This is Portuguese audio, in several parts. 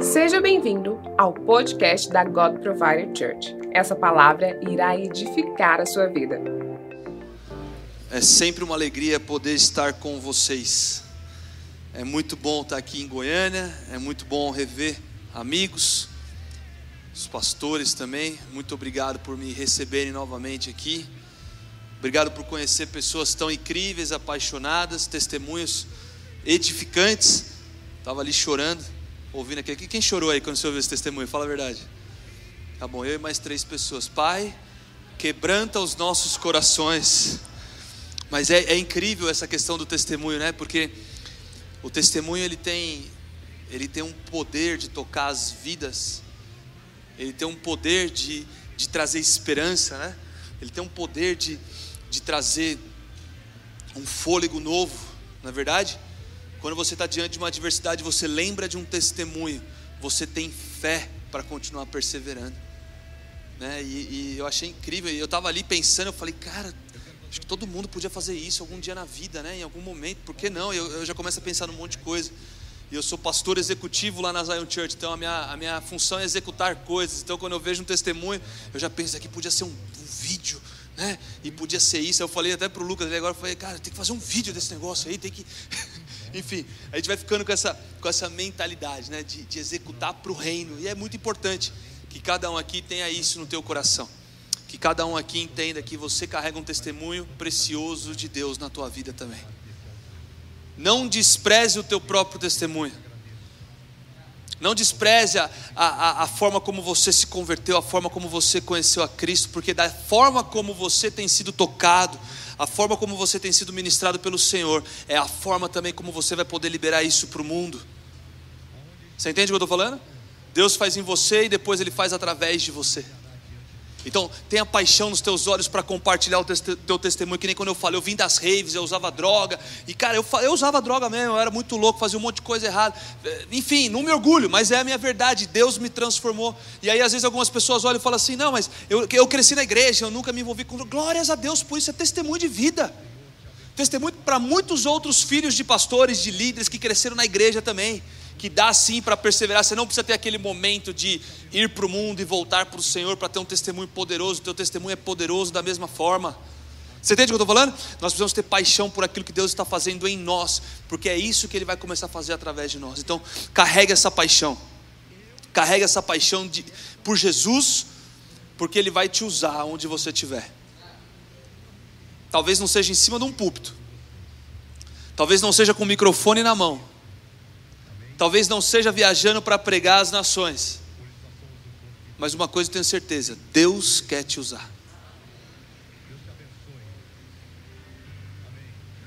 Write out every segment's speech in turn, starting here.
Seja bem-vindo ao podcast da God Provider Church. Essa palavra irá edificar a sua vida. É sempre uma alegria poder estar com vocês. É muito bom estar aqui em Goiânia, é muito bom rever amigos, os pastores também. Muito obrigado por me receberem novamente aqui. Obrigado por conhecer pessoas tão incríveis, apaixonadas, testemunhos edificantes. Estava ali chorando ouvindo aqui. Quem chorou aí quando você ouviu esse testemunho? Fala a verdade. Tá bom, eu e mais três pessoas. Pai, quebranta os nossos corações. Mas é, é incrível essa questão do testemunho, né? Porque o testemunho ele tem, ele tem um poder de tocar as vidas. Ele tem um poder de, de trazer esperança, né? Ele tem um poder de, de trazer um fôlego novo, na é verdade. Quando você está diante de uma adversidade, você lembra de um testemunho, você tem fé para continuar perseverando. Né? E, e, eu achei incrível. Eu estava ali pensando, eu falei, cara, acho que todo mundo podia fazer isso algum dia na vida, né? em algum momento, por que não? Eu, eu já começo a pensar num monte de coisa. E eu sou pastor executivo lá na Zion Church, então a minha, a minha função é executar coisas. Então quando eu vejo um testemunho, eu já penso aqui podia ser um, um vídeo, né? E podia ser isso. Eu falei até para o Lucas agora, eu falei, cara, tem que fazer um vídeo desse negócio aí, tem que. Enfim, a gente vai ficando com essa, com essa mentalidade né, de, de executar para o reino. E é muito importante que cada um aqui tenha isso no teu coração. Que cada um aqui entenda que você carrega um testemunho precioso de Deus na tua vida também. Não despreze o teu próprio testemunho. Não despreze a, a, a, forma como você se converteu, a forma como você conheceu a Cristo, porque da forma como você tem sido tocado, a forma como você tem sido ministrado pelo Senhor, é a forma também como você vai poder liberar isso para o mundo. Você entende o que eu estou falando? Deus faz em você e depois Ele faz através de você. Então, tenha paixão nos teus olhos para compartilhar o teu testemunho, que nem quando eu falei, eu vim das raves, eu usava droga, e cara, eu, eu usava droga mesmo, eu era muito louco, fazia um monte de coisa errada. Enfim, não me orgulho, mas é a minha verdade, Deus me transformou. E aí, às vezes, algumas pessoas olham e falam assim: não, mas eu, eu cresci na igreja, eu nunca me envolvi com. Glórias a Deus por isso, é testemunho de vida. Testemunho para muitos outros filhos de pastores, de líderes que cresceram na igreja também que dá sim para perseverar. Você não precisa ter aquele momento de ir para o mundo e voltar para o Senhor para ter um testemunho poderoso. O teu testemunho é poderoso da mesma forma. Você entende o que eu estou falando? Nós precisamos ter paixão por aquilo que Deus está fazendo em nós, porque é isso que Ele vai começar a fazer através de nós. Então, carrega essa paixão, carrega essa paixão de, por Jesus, porque Ele vai te usar onde você estiver. Talvez não seja em cima de um púlpito, talvez não seja com o microfone na mão, Talvez não seja viajando para pregar as nações, mas uma coisa eu tenho certeza: Deus quer te usar.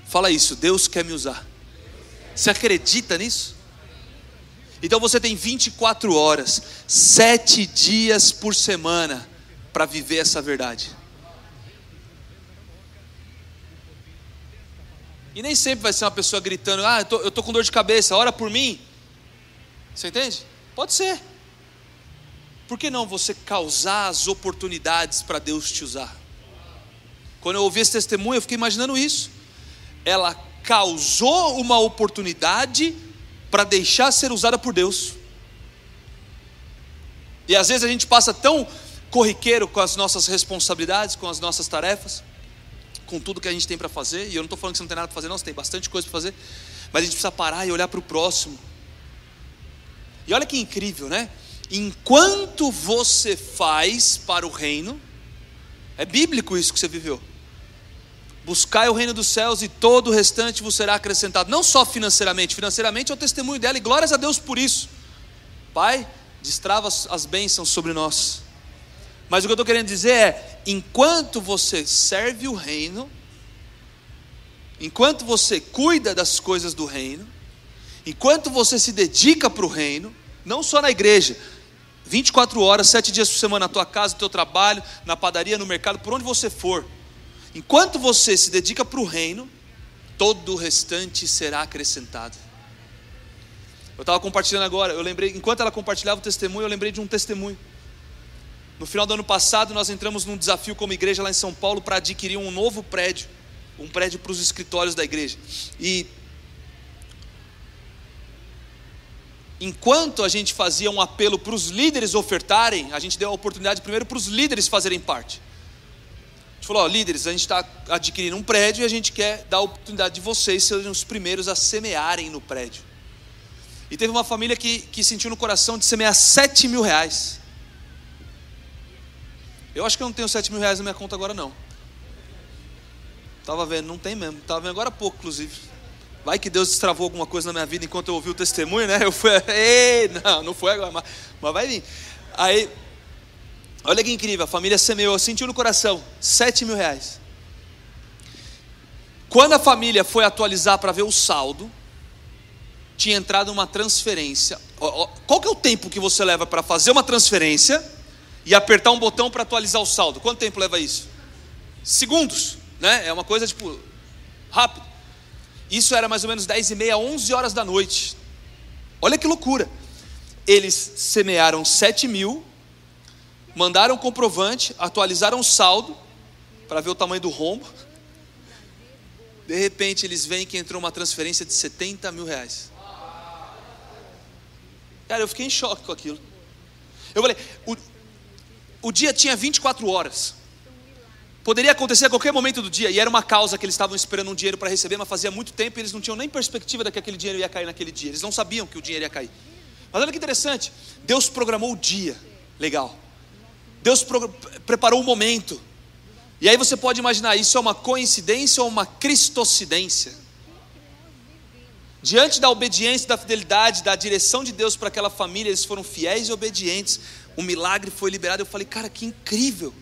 Fala isso, Deus quer me usar. Você acredita nisso? Então você tem 24 horas, sete dias por semana para viver essa verdade. E nem sempre vai ser uma pessoa gritando: Ah, eu estou com dor de cabeça, ora por mim. Você entende? Pode ser. Por que não você causar as oportunidades para Deus te usar? Quando eu ouvi esse testemunho, eu fiquei imaginando isso. Ela causou uma oportunidade para deixar ser usada por Deus. E às vezes a gente passa tão corriqueiro com as nossas responsabilidades, com as nossas tarefas, com tudo que a gente tem para fazer. E eu não estou falando que você não tem nada para fazer, não, você tem bastante coisa para fazer. Mas a gente precisa parar e olhar para o próximo e olha que incrível, né? Enquanto você faz para o reino, é bíblico isso que você viveu. Buscai o reino dos céus e todo o restante vos será acrescentado. Não só financeiramente, financeiramente é o testemunho dela, e glórias a Deus por isso. Pai, destrava as bênçãos sobre nós. Mas o que eu estou querendo dizer é: enquanto você serve o reino, enquanto você cuida das coisas do reino, Enquanto você se dedica para o reino, não só na igreja, 24 horas, 7 dias por semana na tua casa, no teu trabalho, na padaria, no mercado, por onde você for. Enquanto você se dedica para o reino, todo o restante será acrescentado. Eu estava compartilhando agora, eu lembrei, enquanto ela compartilhava o testemunho, eu lembrei de um testemunho. No final do ano passado, nós entramos num desafio como igreja lá em São Paulo para adquirir um novo prédio, um prédio para os escritórios da igreja. E enquanto a gente fazia um apelo para os líderes ofertarem, a gente deu a oportunidade primeiro para os líderes fazerem parte. A gente falou: ó, líderes, a gente está adquirindo um prédio e a gente quer dar a oportunidade de vocês serem os primeiros a semearem no prédio. E teve uma família que, que sentiu no coração de semear 7 mil reais. Eu acho que eu não tenho 7 mil reais na minha conta agora, não. Estava vendo, não tem mesmo. Estava vendo agora há pouco, inclusive. Vai que Deus destravou alguma coisa na minha vida enquanto eu ouvi o testemunho, né? Eu fui, ei, não, não foi agora, mas, mas vai vir. Aí, olha que incrível, a família semeou, sentiu no coração, 7 mil reais. Quando a família foi atualizar para ver o saldo, tinha entrado uma transferência. Qual que é o tempo que você leva para fazer uma transferência e apertar um botão para atualizar o saldo? Quanto tempo leva isso? Segundos, né? É uma coisa tipo rápido. Isso era mais ou menos 10 e meia, 11 horas da noite. Olha que loucura. Eles semearam 7 mil, mandaram comprovante, atualizaram o saldo para ver o tamanho do rombo. De repente eles veem que entrou uma transferência de 70 mil reais. Cara, eu fiquei em choque com aquilo. Eu falei, o, o dia tinha 24 horas. Poderia acontecer a qualquer momento do dia, e era uma causa que eles estavam esperando um dinheiro para receber, mas fazia muito tempo e eles não tinham nem perspectiva de que aquele dinheiro ia cair naquele dia. Eles não sabiam que o dinheiro ia cair. Mas olha que interessante, Deus programou o dia, legal. Deus preparou o momento. E aí você pode imaginar, isso é uma coincidência ou uma cristocidência? Diante da obediência, da fidelidade, da direção de Deus para aquela família, eles foram fiéis e obedientes. O milagre foi liberado. Eu falei, cara, que incrível.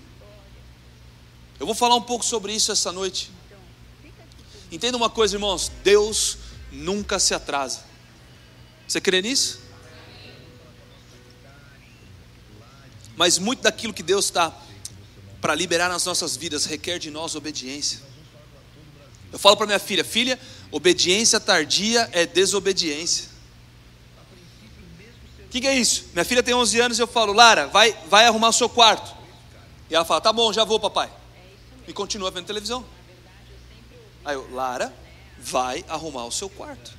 Eu vou falar um pouco sobre isso essa noite. Entenda uma coisa, irmãos: Deus nunca se atrasa. Você crê nisso? Mas muito daquilo que Deus está para liberar nas nossas vidas requer de nós obediência. Eu falo para minha filha: filha, obediência tardia é desobediência. O que, que, é isso? Minha filha tem 11 anos e eu falo: Lara, vai, vai arrumar o seu quarto. E ela fala: Tá bom, já vou, papai. E continua vendo televisão. Aí eu: Lara, vai arrumar o seu quarto.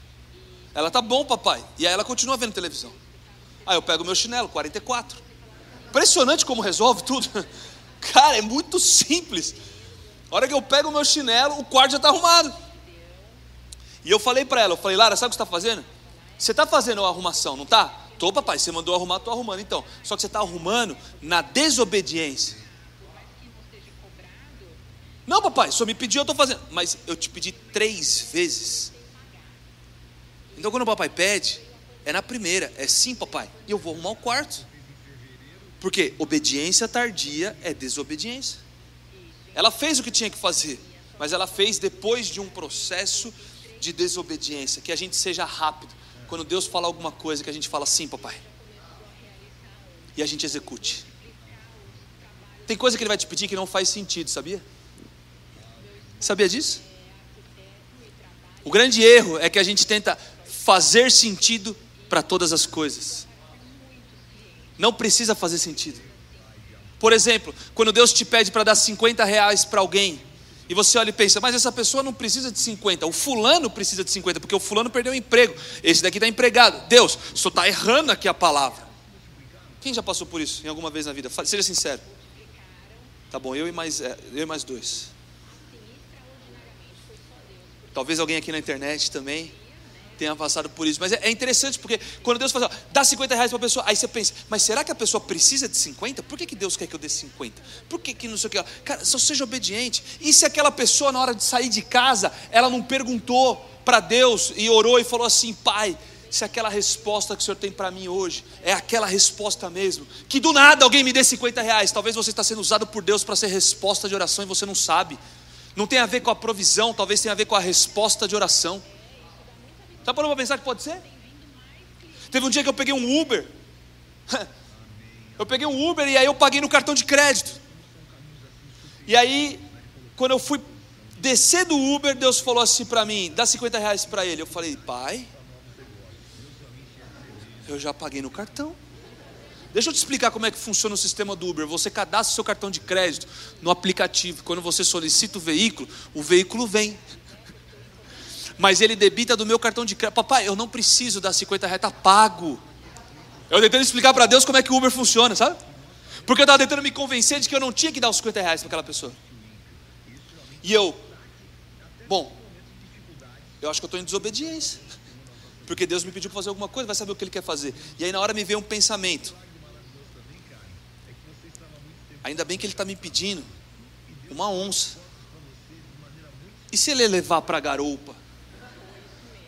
Ela: Tá bom, papai. E aí ela continua vendo televisão. Aí eu pego meu chinelo, 44. Impressionante como resolve tudo. Cara, é muito simples. A hora que eu pego o meu chinelo, o quarto já está arrumado. E eu falei para ela, eu falei, Lara, sabe o que você está fazendo? Você está fazendo a arrumação, não está? Tô, papai, você mandou arrumar, estou arrumando. Então, só que você está arrumando na desobediência. Não, papai, só me pediu, eu estou fazendo. Mas eu te pedi três vezes. Então, quando o papai pede, é na primeira, é sim, papai, e eu vou arrumar o quarto. Porque obediência tardia é desobediência. Ela fez o que tinha que fazer, mas ela fez depois de um processo de desobediência. Que a gente seja rápido. Quando Deus fala alguma coisa, que a gente fala sim, papai. E a gente execute. Tem coisa que ele vai te pedir que não faz sentido, sabia? Sabia disso? O grande erro é que a gente tenta fazer sentido para todas as coisas. Não precisa fazer sentido. Por exemplo, quando Deus te pede para dar 50 reais para alguém, e você olha e pensa, mas essa pessoa não precisa de 50, o fulano precisa de 50, porque o fulano perdeu o emprego, esse daqui está empregado. Deus, senhor está errando aqui a palavra. Quem já passou por isso em alguma vez na vida? Seja sincero. Tá bom, eu e mais, é, eu e mais dois. Talvez alguém aqui na internet também tenha passado por isso. Mas é, é interessante porque quando Deus fala, dá 50 reais para a pessoa, aí você pensa, mas será que a pessoa precisa de 50? Por que, que Deus quer que eu dê 50? Por que, que não sei o que? Cara, só seja obediente. E se aquela pessoa, na hora de sair de casa, ela não perguntou para Deus e orou e falou assim, Pai, se aquela resposta que o Senhor tem para mim hoje é aquela resposta mesmo, que do nada alguém me dê 50 reais, talvez você está sendo usado por Deus para ser resposta de oração e você não sabe. Não tem a ver com a provisão, talvez tenha a ver com a resposta de oração. Já parou para pensar que pode ser? Teve um dia que eu peguei um Uber. Eu peguei um Uber e aí eu paguei no cartão de crédito. E aí, quando eu fui descer do Uber, Deus falou assim para mim: dá 50 reais para ele. Eu falei, pai, eu já paguei no cartão. Deixa eu te explicar como é que funciona o sistema do Uber. Você cadastra o seu cartão de crédito no aplicativo. Quando você solicita o veículo, o veículo vem. mas ele debita do meu cartão de crédito. Papai, eu não preciso dar 50 reais, está pago. Eu tentando explicar para Deus como é que o Uber funciona, sabe? Porque eu estava tentando me convencer de que eu não tinha que dar os 50 reais para aquela pessoa. E eu, bom, eu acho que eu estou em desobediência. Porque Deus me pediu para fazer alguma coisa, vai saber o que Ele quer fazer. E aí na hora me veio um pensamento. Ainda bem que Ele está me pedindo uma onça. E se Ele levar para a garupa?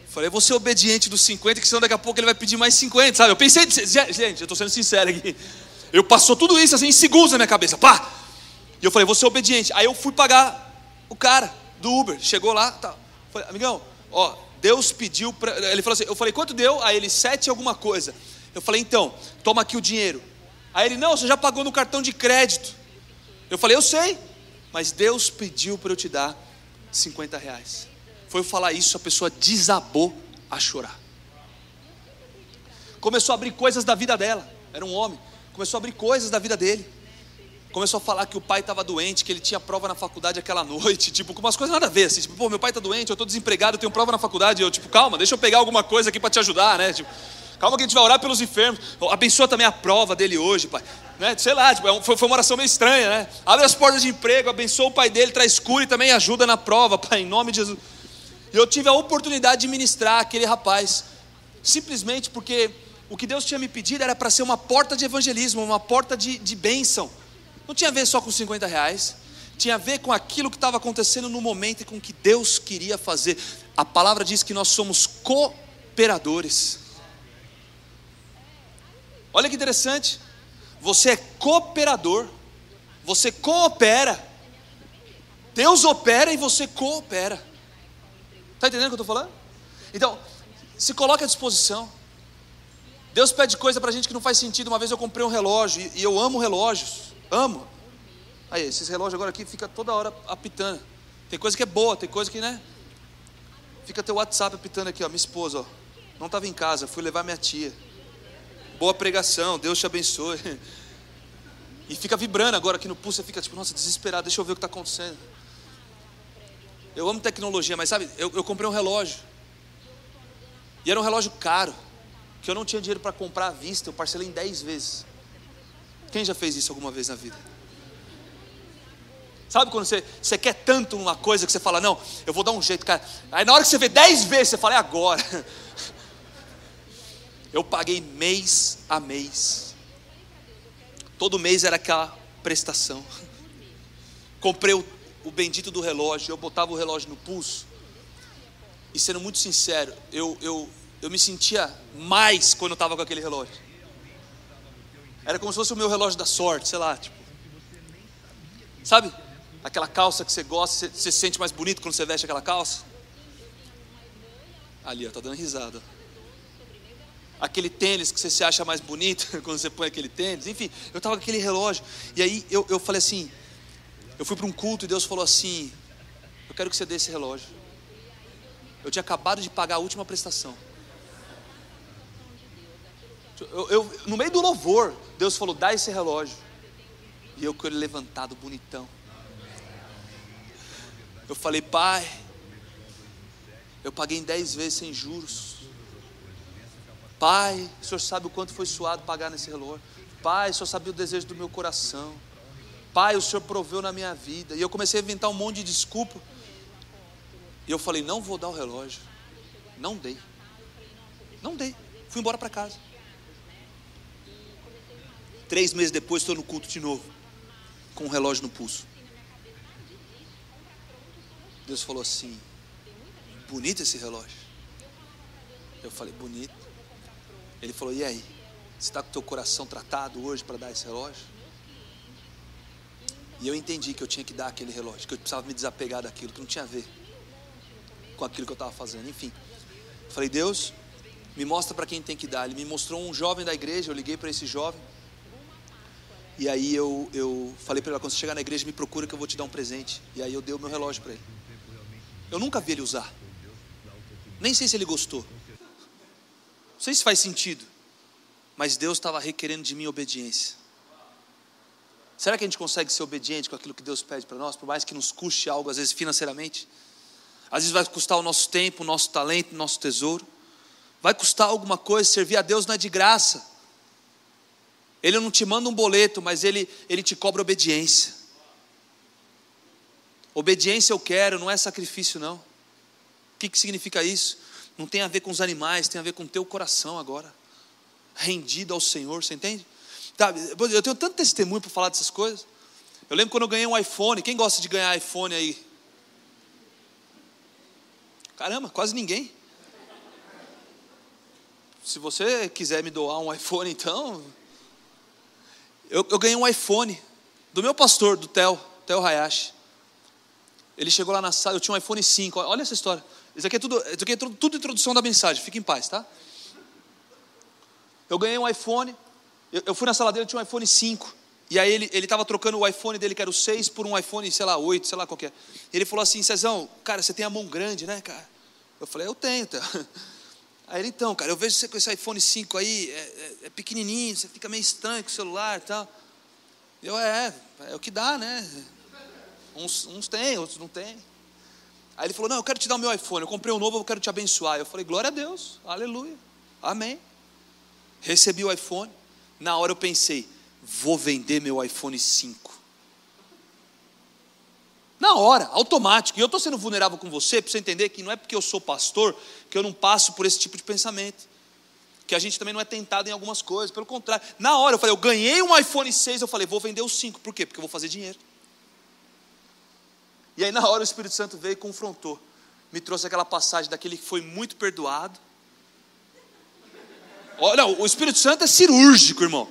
Falei, vou ser obediente dos 50, que senão daqui a pouco ele vai pedir mais 50, sabe? Eu pensei, gente, eu estou sendo sincero aqui. Eu passou tudo isso assim em segundos na minha cabeça, pá! E eu falei, vou ser obediente. Aí eu fui pagar o cara do Uber, chegou lá, tá. Falei, amigão, ó, Deus pediu para. Ele falou assim, eu falei, quanto deu? Aí ele, sete alguma coisa. Eu falei, então, toma aqui o dinheiro. Aí ele, não, você já pagou no cartão de crédito. Eu falei, eu sei, mas Deus pediu para eu te dar 50 reais foi falar isso, a pessoa desabou a chorar. Começou a abrir coisas da vida dela, era um homem, começou a abrir coisas da vida dele. Começou a falar que o pai estava doente, que ele tinha prova na faculdade aquela noite, tipo, com umas coisas nada a ver, assim, tipo, pô, meu pai está doente, eu estou desempregado, eu tenho prova na faculdade, eu, tipo, calma, deixa eu pegar alguma coisa aqui para te ajudar, né? Tipo, calma que a gente vai orar pelos enfermos, abençoa também a prova dele hoje, pai, né? Sei lá, tipo, é foi, uma oração meio estranha, né? Abre as portas de emprego, abençoa o pai dele, traz cura e também ajuda na prova, pai, em nome de Jesus. E eu tive a oportunidade de ministrar aquele rapaz, simplesmente porque o que Deus tinha me pedido era para ser uma porta de evangelismo, uma porta de, de bênção. Não tinha a ver só com 50 reais, tinha a ver com aquilo que estava acontecendo no momento e com o que Deus queria fazer. A palavra diz que nós somos cooperadores. Olha que interessante, você é cooperador, você coopera. Deus opera e você coopera. Está entendendo o que eu estou falando? Então, se coloque à disposição. Deus pede coisa para a gente que não faz sentido. Uma vez eu comprei um relógio e eu amo relógios. Amo. Aí, esses relógios agora aqui fica toda hora apitando. Tem coisa que é boa, tem coisa que, né? Fica teu WhatsApp apitando aqui, ó. Minha esposa, ó. Não estava em casa, fui levar minha tia. Boa pregação, Deus te abençoe. E fica vibrando agora aqui no pulso, você fica tipo, nossa, desesperado, deixa eu ver o que está acontecendo. Eu amo tecnologia, mas sabe, eu, eu comprei um relógio. E era um relógio caro, que eu não tinha dinheiro para comprar à vista, eu parcelei em 10 vezes. Quem já fez isso alguma vez na vida? Sabe quando você, você quer tanto uma coisa que você fala, não, eu vou dar um jeito, cara. Aí na hora que você vê 10 vezes, você fala, é agora. Eu paguei mês a mês. Todo mês era aquela prestação. Comprei o o bendito do relógio, eu botava o relógio no pulso. E sendo muito sincero, eu, eu, eu me sentia mais quando eu estava com aquele relógio. Era como se fosse o meu relógio da sorte, sei lá, tipo. Sabe? Aquela calça que você gosta, você, se sente mais bonito quando você veste aquela calça? Ali, ó, tá dando risada. Aquele tênis que você se acha mais bonito quando você põe aquele tênis. Enfim, eu estava com aquele relógio. E aí eu, eu falei assim: eu fui para um culto e Deus falou assim: Eu quero que você dê esse relógio. Eu tinha acabado de pagar a última prestação. Eu, eu, no meio do louvor, Deus falou: Dá esse relógio. E eu com ele levantado, bonitão. Eu falei: Pai, eu paguei em dez vezes sem juros. Pai, o Senhor sabe o quanto foi suado pagar nesse relógio. Pai, o Senhor sabia o desejo do meu coração. Pai, o Senhor proveu na minha vida. E eu comecei a inventar um monte de desculpa. E eu falei: não vou dar o relógio. Não dei. Não dei. Fui embora para casa. Três meses depois, estou no culto de novo, com um relógio no pulso. Deus falou assim: bonito esse relógio. Eu falei: bonito. Ele falou: e aí? Você está com o teu coração tratado hoje para dar esse relógio? E eu entendi que eu tinha que dar aquele relógio, que eu precisava me desapegar daquilo, que não tinha a ver com aquilo que eu estava fazendo. Enfim, falei, Deus, me mostra para quem tem que dar. Ele me mostrou um jovem da igreja, eu liguei para esse jovem. E aí eu, eu falei para ele, quando você chegar na igreja, me procura que eu vou te dar um presente. E aí eu dei o meu relógio para ele. Eu nunca vi ele usar. Nem sei se ele gostou. Não sei se faz sentido. Mas Deus estava requerendo de mim obediência. Será que a gente consegue ser obediente com aquilo que Deus pede para nós, por mais que nos custe algo, às vezes financeiramente? Às vezes vai custar o nosso tempo, o nosso talento, o nosso tesouro. Vai custar alguma coisa, servir a Deus não é de graça. Ele não te manda um boleto, mas ele, ele te cobra obediência. Obediência eu quero, não é sacrifício, não. O que, que significa isso? Não tem a ver com os animais, tem a ver com o teu coração agora. Rendido ao Senhor, você entende? Tá, eu tenho tanto testemunho para falar dessas coisas. Eu lembro quando eu ganhei um iPhone. Quem gosta de ganhar iPhone aí? Caramba, quase ninguém. Se você quiser me doar um iPhone, então. Eu, eu ganhei um iPhone do meu pastor, do Theo, Theo Hayashi. Ele chegou lá na sala, eu tinha um iPhone 5. Olha essa história. Isso aqui é tudo, isso aqui é tudo, tudo introdução da mensagem. Fique em paz, tá? Eu ganhei um iPhone. Eu, eu fui na sala dele, tinha um iPhone 5. E aí ele estava trocando o iPhone dele, que era o 6, por um iPhone, sei lá, 8, sei lá qualquer. E ele falou assim, Cezão, cara, você tem a mão grande, né, cara? Eu falei, eu tenho, tá? Aí ele, então, cara, eu vejo você com esse iPhone 5 aí, é, é, é pequenininho, você fica meio estranho com o celular e tal. Eu, é, é o que dá, né? Uns, uns tem, outros não tem. Aí ele falou, não, eu quero te dar o meu iPhone, eu comprei um novo, eu quero te abençoar. Eu falei, glória a Deus, aleluia, amém. Recebi o iPhone, na hora eu pensei, vou vender meu iPhone 5. Na hora, automático. E eu estou sendo vulnerável com você para você entender que não é porque eu sou pastor que eu não passo por esse tipo de pensamento. Que a gente também não é tentado em algumas coisas. Pelo contrário, na hora eu falei, eu ganhei um iPhone 6, eu falei, vou vender o 5. Por quê? Porque eu vou fazer dinheiro. E aí na hora o Espírito Santo veio e confrontou. Me trouxe aquela passagem daquele que foi muito perdoado. Olha, o Espírito Santo é cirúrgico, irmão.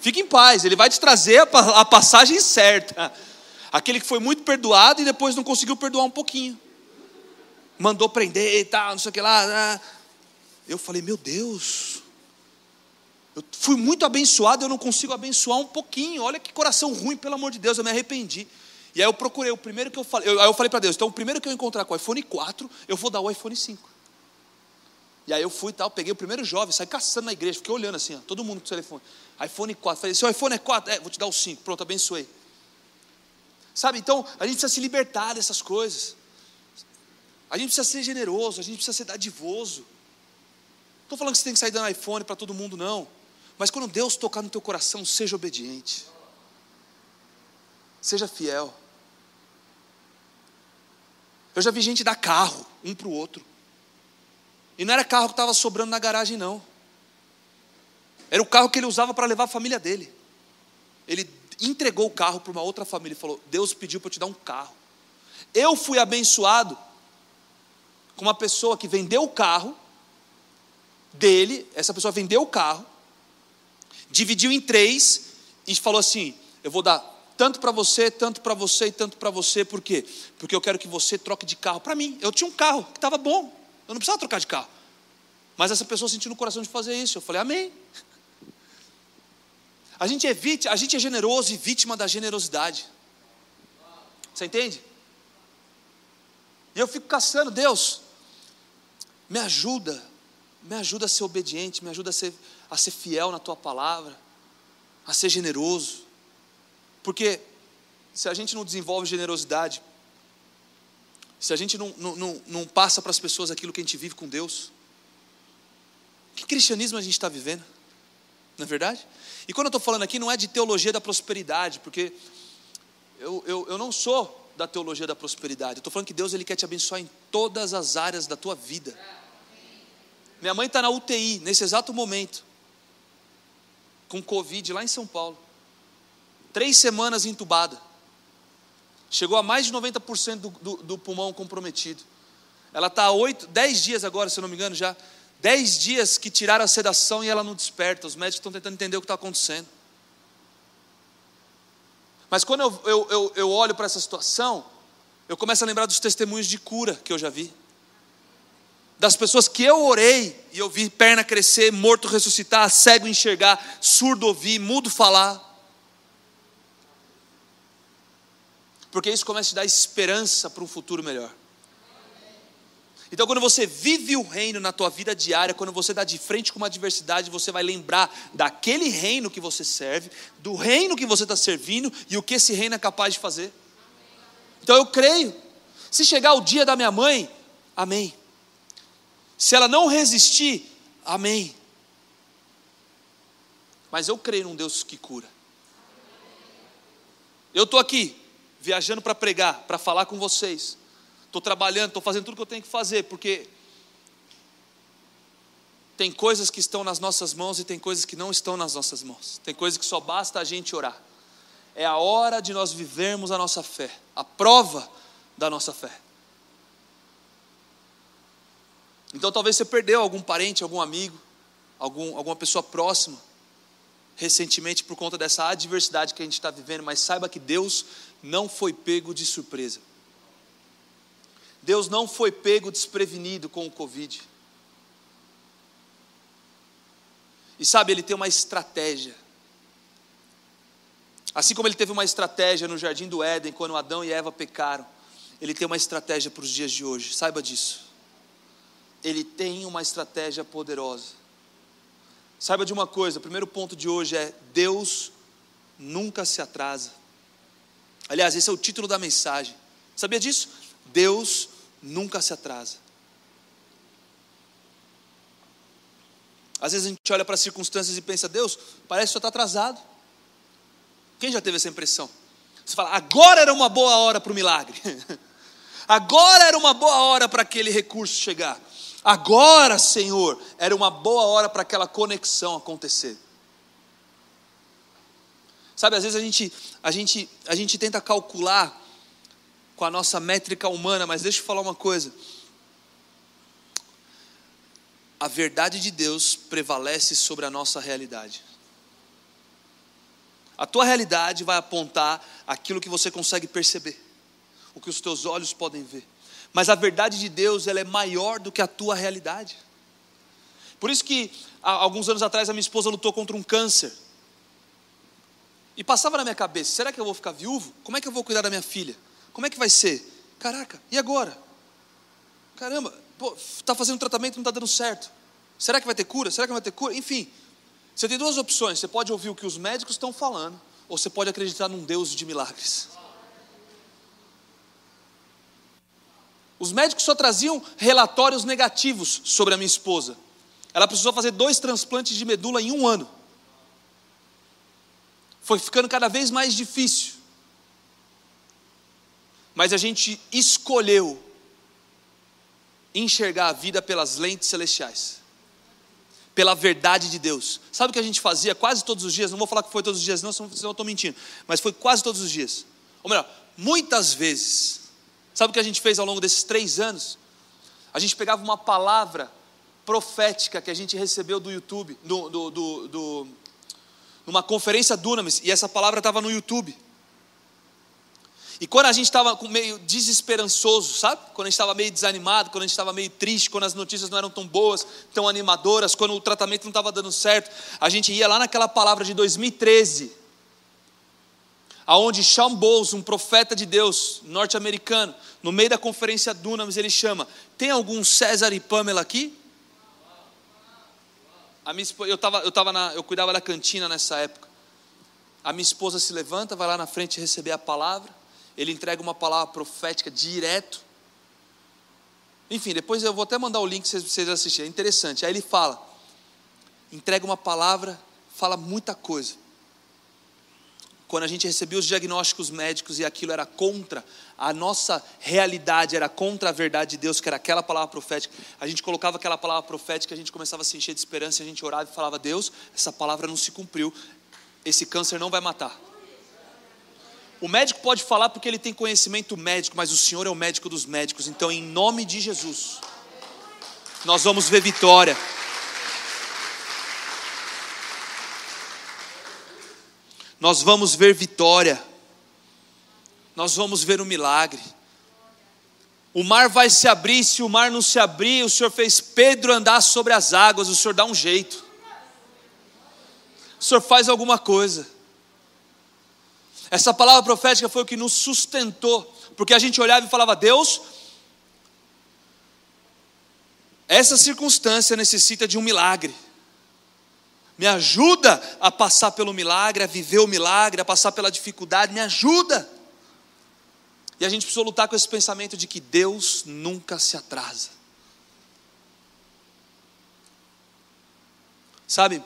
Fique em paz, ele vai te trazer a passagem certa. Aquele que foi muito perdoado e depois não conseguiu perdoar um pouquinho. Mandou prender e tal, não sei o que lá. Né? Eu falei, meu Deus. Eu fui muito abençoado, eu não consigo abençoar um pouquinho. Olha que coração ruim, pelo amor de Deus, eu me arrependi. E aí eu procurei, o primeiro que eu falei, eu, aí eu falei para Deus, então o primeiro que eu encontrar com o iPhone 4, eu vou dar o iPhone 5. E aí eu fui e tal, peguei o primeiro jovem, saí caçando na igreja, fiquei olhando assim, ó, todo mundo com o telefone. iPhone 4, falei, seu iPhone é 4? É, vou te dar o 5, pronto, abençoei. Sabe, então a gente precisa se libertar dessas coisas. A gente precisa ser generoso, a gente precisa ser dadivoso. Não estou falando que você tem que sair dando iPhone para todo mundo, não. Mas quando Deus tocar no teu coração, seja obediente. Seja fiel. Eu já vi gente dar carro um para o outro. E não era carro que estava sobrando na garagem, não. Era o carro que ele usava para levar a família dele. Ele entregou o carro para uma outra família e falou: Deus pediu para eu te dar um carro. Eu fui abençoado com uma pessoa que vendeu o carro dele, essa pessoa vendeu o carro, dividiu em três e falou assim: Eu vou dar tanto para você, tanto para você e tanto para você, por quê? Porque eu quero que você troque de carro para mim. Eu tinha um carro que estava bom, eu não precisava trocar de carro. Mas essa pessoa sentiu no coração de fazer isso. Eu falei, amém. A gente é vítima, a gente é generoso e vítima da generosidade. Você entende? E eu fico caçando, Deus, me ajuda, me ajuda a ser obediente, me ajuda a ser, a ser fiel na tua palavra, a ser generoso. Porque se a gente não desenvolve generosidade, se a gente não, não, não, não passa para as pessoas aquilo que a gente vive com Deus, que cristianismo a gente está vivendo? Não é verdade? E quando eu estou falando aqui, não é de teologia da prosperidade, porque eu, eu, eu não sou da teologia da prosperidade. Eu estou falando que Deus ele quer te abençoar em todas as áreas da tua vida. Minha mãe está na UTI nesse exato momento, com Covid lá em São Paulo. Três semanas entubada. Chegou a mais de 90% do, do, do pulmão comprometido. Ela está há oito, dez dias agora, se eu não me engano, já Dez dias que tiraram a sedação e ela não desperta. Os médicos estão tentando entender o que está acontecendo. Mas quando eu, eu, eu, eu olho para essa situação, eu começo a lembrar dos testemunhos de cura que eu já vi. Das pessoas que eu orei e eu vi perna crescer, morto ressuscitar, cego enxergar, surdo ouvir, mudo falar. Porque isso começa a te dar esperança para um futuro melhor. Então, quando você vive o reino na tua vida diária, quando você dá de frente com uma adversidade, você vai lembrar daquele reino que você serve, do reino que você está servindo e o que esse reino é capaz de fazer. Então, eu creio. Se chegar o dia da minha mãe, amém. Se ela não resistir, amém. Mas eu creio num Deus que cura. Eu estou aqui, viajando para pregar, para falar com vocês. Estou trabalhando, estou fazendo tudo que eu tenho que fazer, porque tem coisas que estão nas nossas mãos e tem coisas que não estão nas nossas mãos. Tem coisas que só basta a gente orar. É a hora de nós vivermos a nossa fé, a prova da nossa fé. Então talvez você perdeu algum parente, algum amigo, algum, alguma pessoa próxima recentemente por conta dessa adversidade que a gente está vivendo, mas saiba que Deus não foi pego de surpresa. Deus não foi pego desprevenido com o Covid. E sabe, Ele tem uma estratégia. Assim como Ele teve uma estratégia no jardim do Éden, quando Adão e Eva pecaram, Ele tem uma estratégia para os dias de hoje, saiba disso. Ele tem uma estratégia poderosa. Saiba de uma coisa, o primeiro ponto de hoje é: Deus nunca se atrasa. Aliás, esse é o título da mensagem. Sabia disso? Deus nunca se atrasa. Às vezes a gente olha para as circunstâncias e pensa, Deus, parece que só está atrasado. Quem já teve essa impressão? Você fala, agora era uma boa hora para o milagre. agora era uma boa hora para aquele recurso chegar. Agora, Senhor, era uma boa hora para aquela conexão acontecer. Sabe, às vezes a gente, a gente, a gente tenta calcular com a nossa métrica humana, mas deixa eu falar uma coisa. A verdade de Deus prevalece sobre a nossa realidade. A tua realidade vai apontar aquilo que você consegue perceber, o que os teus olhos podem ver mas a verdade de Deus ela é maior do que a tua realidade. Por isso que há alguns anos atrás a minha esposa lutou contra um câncer. E passava na minha cabeça, será que eu vou ficar viúvo? Como é que eu vou cuidar da minha filha? Como é que vai ser? Caraca, e agora? Caramba, está fazendo tratamento não está dando certo. Será que vai ter cura? Será que não vai ter cura? Enfim, você tem duas opções. Você pode ouvir o que os médicos estão falando, ou você pode acreditar num Deus de milagres. Os médicos só traziam relatórios negativos sobre a minha esposa. Ela precisou fazer dois transplantes de medula em um ano. Foi ficando cada vez mais difícil. Mas a gente escolheu enxergar a vida pelas lentes celestiais, pela verdade de Deus. Sabe o que a gente fazia quase todos os dias? Não vou falar que foi todos os dias, não, senão eu estou mentindo. Mas foi quase todos os dias. Ou melhor, muitas vezes Sabe o que a gente fez ao longo desses três anos? A gente pegava uma palavra profética que a gente recebeu do YouTube, do, do, do, do numa conferência Dunamis, e essa palavra estava no YouTube. E quando a gente estava meio desesperançoso, sabe? Quando a gente estava meio desanimado, quando a gente estava meio triste, quando as notícias não eram tão boas, tão animadoras, quando o tratamento não estava dando certo, a gente ia lá naquela palavra de 2013, aonde Sean Bowles, um profeta de Deus norte-americano, no meio da conferência Dunamis, ele chama: Tem algum César e Pamela aqui? A minha esposa, eu, tava, eu, tava na, eu cuidava da cantina nessa época. A minha esposa se levanta, vai lá na frente receber a palavra. Ele entrega uma palavra profética direto. Enfim, depois eu vou até mandar o link para vocês assistirem. É interessante. Aí ele fala, entrega uma palavra, fala muita coisa quando a gente recebia os diagnósticos médicos e aquilo era contra a nossa realidade, era contra a verdade de Deus, que era aquela palavra profética, a gente colocava aquela palavra profética, a gente começava a se encher de esperança, a gente orava e falava: Deus, essa palavra não se cumpriu, esse câncer não vai matar. O médico pode falar porque ele tem conhecimento médico, mas o Senhor é o médico dos médicos, então, em nome de Jesus, nós vamos ver vitória. Nós vamos ver vitória, nós vamos ver um milagre. O mar vai se abrir, se o mar não se abrir, o Senhor fez Pedro andar sobre as águas, o Senhor dá um jeito. O Senhor faz alguma coisa. Essa palavra profética foi o que nos sustentou, porque a gente olhava e falava: Deus, essa circunstância necessita de um milagre me ajuda a passar pelo milagre, a viver o milagre, a passar pela dificuldade, me ajuda. E a gente precisa lutar com esse pensamento de que Deus nunca se atrasa. Sabe?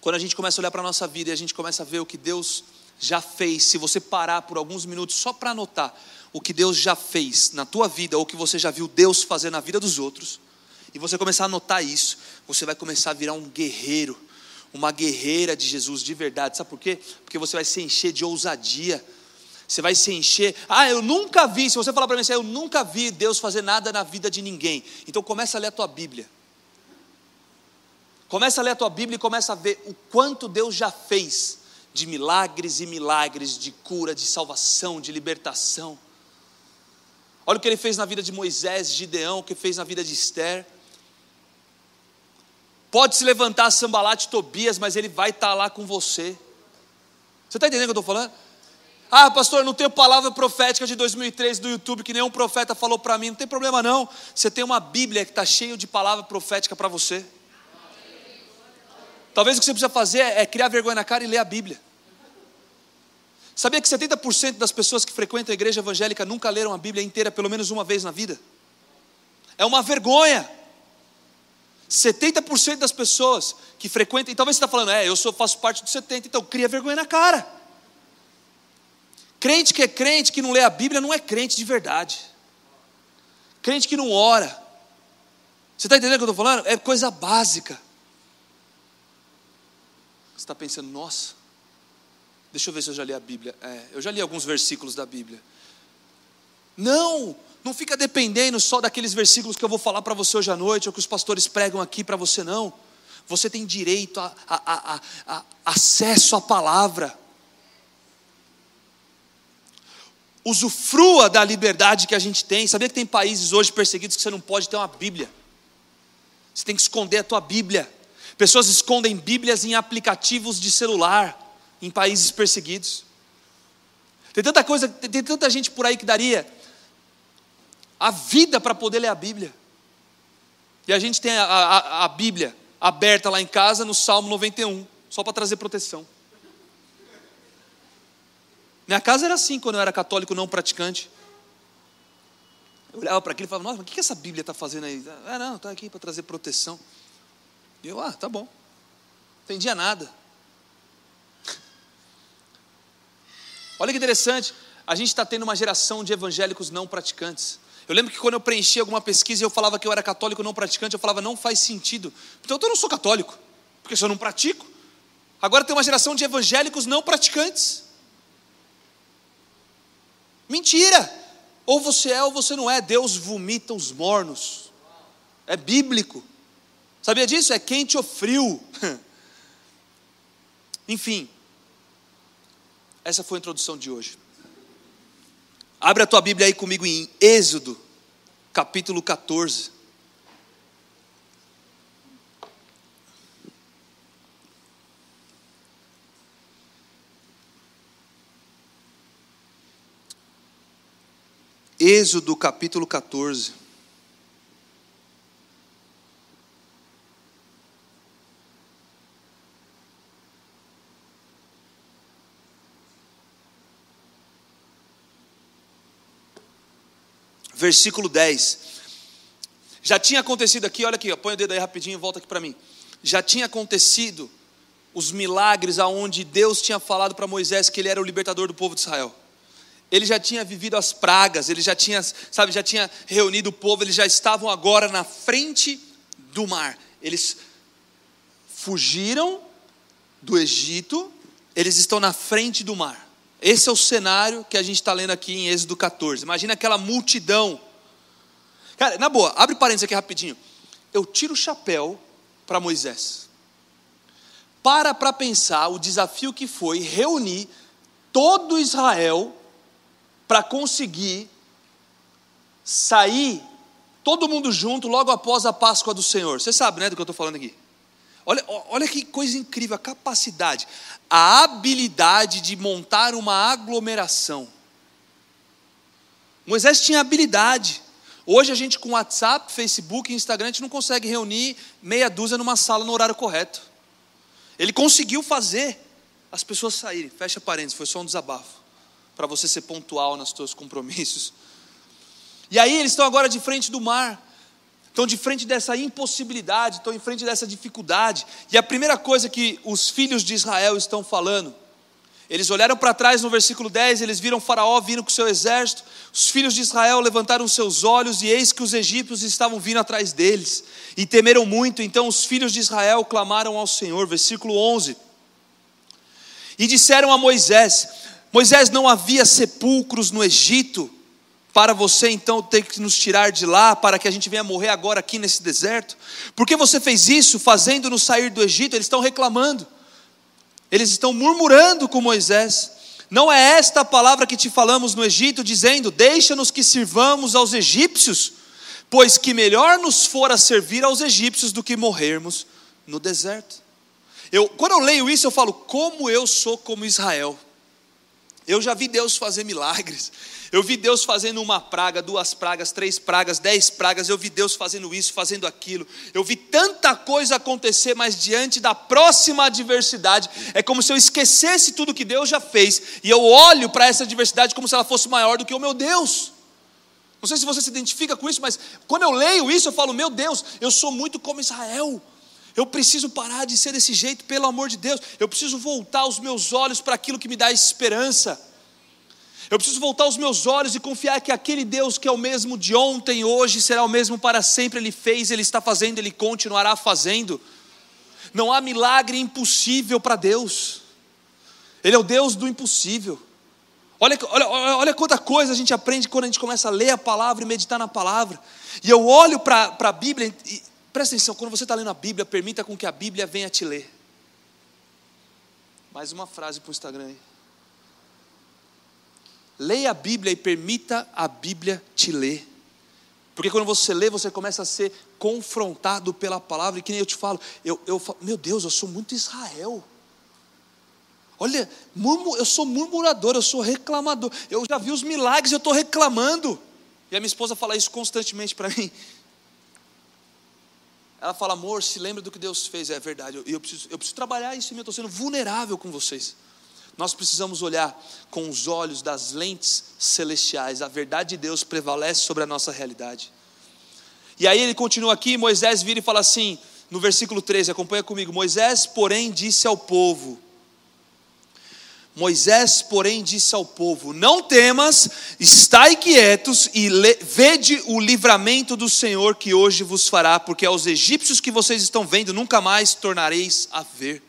Quando a gente começa a olhar para a nossa vida e a gente começa a ver o que Deus já fez, se você parar por alguns minutos só para anotar o que Deus já fez na tua vida ou o que você já viu Deus fazer na vida dos outros, e você começar a notar isso, você vai começar a virar um guerreiro, uma guerreira de Jesus de verdade. Sabe por quê? Porque você vai se encher de ousadia. Você vai se encher. Ah, eu nunca vi. Se você falar para mim assim, eu nunca vi Deus fazer nada na vida de ninguém. Então começa a ler a tua Bíblia. Começa a ler a tua Bíblia e começa a ver o quanto Deus já fez de milagres e milagres, de cura, de salvação, de libertação. Olha o que ele fez na vida de Moisés, Gideão, o que fez na vida de Esther. Pode se levantar Sambalate Tobias, mas ele vai estar lá com você. Você está entendendo o que eu estou falando? Ah, pastor, não tenho palavra profética de 2003 do YouTube que nenhum profeta falou para mim. Não tem problema não. Você tem uma Bíblia que está cheia de palavra profética para você. Talvez o que você precisa fazer é criar vergonha na cara e ler a Bíblia. Sabia que 70% das pessoas que frequentam a igreja evangélica nunca leram a Bíblia inteira pelo menos uma vez na vida? É uma vergonha. 70% das pessoas que frequentam, e talvez você está falando, é, eu sou, faço parte dos 70%, então cria vergonha na cara. Crente que é crente, que não lê a Bíblia, não é crente de verdade. Crente que não ora. Você está entendendo o que eu estou falando? É coisa básica. Você está pensando, nossa, deixa eu ver se eu já li a Bíblia. É, eu já li alguns versículos da Bíblia. Não, não fica dependendo só daqueles versículos que eu vou falar para você hoje à noite, ou que os pastores pregam aqui para você, não. Você tem direito a, a, a, a acesso à palavra. Usufrua da liberdade que a gente tem. Sabia que tem países hoje perseguidos que você não pode ter uma Bíblia? Você tem que esconder a tua Bíblia. Pessoas escondem Bíblias em aplicativos de celular em países perseguidos. Tem tanta coisa, tem tanta gente por aí que daria a vida para poder ler a Bíblia. E a gente tem a, a, a Bíblia aberta lá em casa no Salmo 91, só para trazer proteção. Minha casa era assim quando eu era católico não praticante. Eu olhava para aquilo e falava, nossa, mas o que essa Bíblia está fazendo aí? Ah, não, está aqui para trazer proteção. E eu, ah, tá bom. Entendia nada. Olha que interessante, a gente está tendo uma geração de evangélicos não praticantes. Eu lembro que quando eu preenchi alguma pesquisa e eu falava que eu era católico não praticante, eu falava, não faz sentido. Então eu não sou católico, porque se eu não pratico. Agora tem uma geração de evangélicos não praticantes. Mentira! Ou você é ou você não é. Deus vomita os mornos. É bíblico. Sabia disso? É quente ou frio. Enfim, essa foi a introdução de hoje. Abre a tua Bíblia aí comigo em Êxodo, capítulo 14. Êxodo capítulo 14. Versículo 10. Já tinha acontecido aqui, olha aqui, põe o dedo aí rapidinho e volta aqui para mim. Já tinha acontecido os milagres aonde Deus tinha falado para Moisés que ele era o libertador do povo de Israel. Ele já tinha vivido as pragas, ele já tinha, sabe, já tinha reunido o povo, eles já estavam agora na frente do mar. Eles fugiram do Egito, eles estão na frente do mar. Esse é o cenário que a gente está lendo aqui em Êxodo 14. Imagina aquela multidão. Cara, na boa, abre parênteses aqui rapidinho. Eu tiro o chapéu para Moisés. Para para pensar o desafio que foi reunir todo Israel para conseguir sair todo mundo junto logo após a Páscoa do Senhor. Você sabe, né, do que eu estou falando aqui? Olha, olha que coisa incrível, a capacidade, a habilidade de montar uma aglomeração. Moisés tinha habilidade. Hoje a gente com WhatsApp, Facebook e Instagram, a gente não consegue reunir meia dúzia numa sala no horário correto. Ele conseguiu fazer as pessoas saírem. Fecha parênteses, foi só um desabafo. para você ser pontual nos seus compromissos. E aí eles estão agora de frente do mar, estão de frente dessa impossibilidade, estão em frente dessa dificuldade. E a primeira coisa que os filhos de Israel estão falando, eles olharam para trás no versículo 10, eles viram Faraó vindo com seu exército. Os filhos de Israel levantaram seus olhos e eis que os egípcios estavam vindo atrás deles e temeram muito. Então os filhos de Israel clamaram ao Senhor. Versículo 11. E disseram a Moisés: Moisés, não havia sepulcros no Egito para você então ter que nos tirar de lá, para que a gente venha morrer agora aqui nesse deserto? Por que você fez isso, fazendo-nos sair do Egito? Eles estão reclamando. Eles estão murmurando com Moisés. Não é esta a palavra que te falamos no Egito, dizendo: Deixa-nos que sirvamos aos egípcios, pois que melhor nos fora servir aos egípcios do que morrermos no deserto. Eu, quando eu leio isso, eu falo: Como eu sou como Israel. Eu já vi Deus fazer milagres. Eu vi Deus fazendo uma praga, duas pragas, três pragas, dez pragas. Eu vi Deus fazendo isso, fazendo aquilo. Eu vi tanta coisa acontecer, mas diante da próxima adversidade, é como se eu esquecesse tudo que Deus já fez e eu olho para essa adversidade como se ela fosse maior do que o meu Deus. Não sei se você se identifica com isso, mas quando eu leio isso, eu falo: Meu Deus, eu sou muito como Israel. Eu preciso parar de ser desse jeito, pelo amor de Deus. Eu preciso voltar os meus olhos para aquilo que me dá esperança. Eu preciso voltar os meus olhos e confiar que aquele Deus que é o mesmo de ontem, hoje, será o mesmo para sempre. Ele fez, Ele está fazendo, Ele continuará fazendo. Não há milagre impossível para Deus. Ele é o Deus do impossível. Olha, olha, olha quanta coisa a gente aprende quando a gente começa a ler a palavra e meditar na palavra. E eu olho para a Bíblia, e, presta atenção, quando você está lendo a Bíblia, permita com que a Bíblia venha te ler. Mais uma frase para o Instagram aí. Leia a Bíblia e permita a Bíblia te ler. Porque quando você lê, você começa a ser confrontado pela palavra, e que nem eu te falo, eu, eu meu Deus, eu sou muito Israel. Olha, eu sou murmurador, eu sou reclamador. Eu já vi os milagres, eu estou reclamando. E a minha esposa fala isso constantemente para mim. Ela fala, amor, se lembra do que Deus fez. É verdade, eu, eu, preciso, eu preciso trabalhar isso em mim, eu estou sendo vulnerável com vocês. Nós precisamos olhar com os olhos das lentes celestiais. A verdade de Deus prevalece sobre a nossa realidade. E aí ele continua aqui, Moisés vira e fala assim, no versículo 13, acompanha comigo. Moisés, porém, disse ao povo: Moisés, porém, disse ao povo: Não temas, estai quietos e vede o livramento do Senhor que hoje vos fará, porque aos egípcios que vocês estão vendo nunca mais tornareis a ver.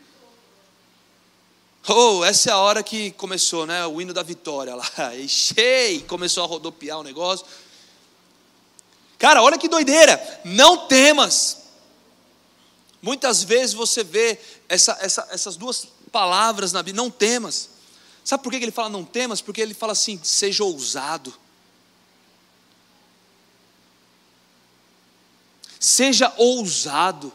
Oh, essa é a hora que começou, né? O hino da vitória lá. E cheio, começou a rodopiar o negócio. Cara, olha que doideira. Não temas. Muitas vezes você vê essa, essa, essas duas palavras na Bíblia, não temas. Sabe por que ele fala não temas? Porque ele fala assim: seja ousado. Seja ousado.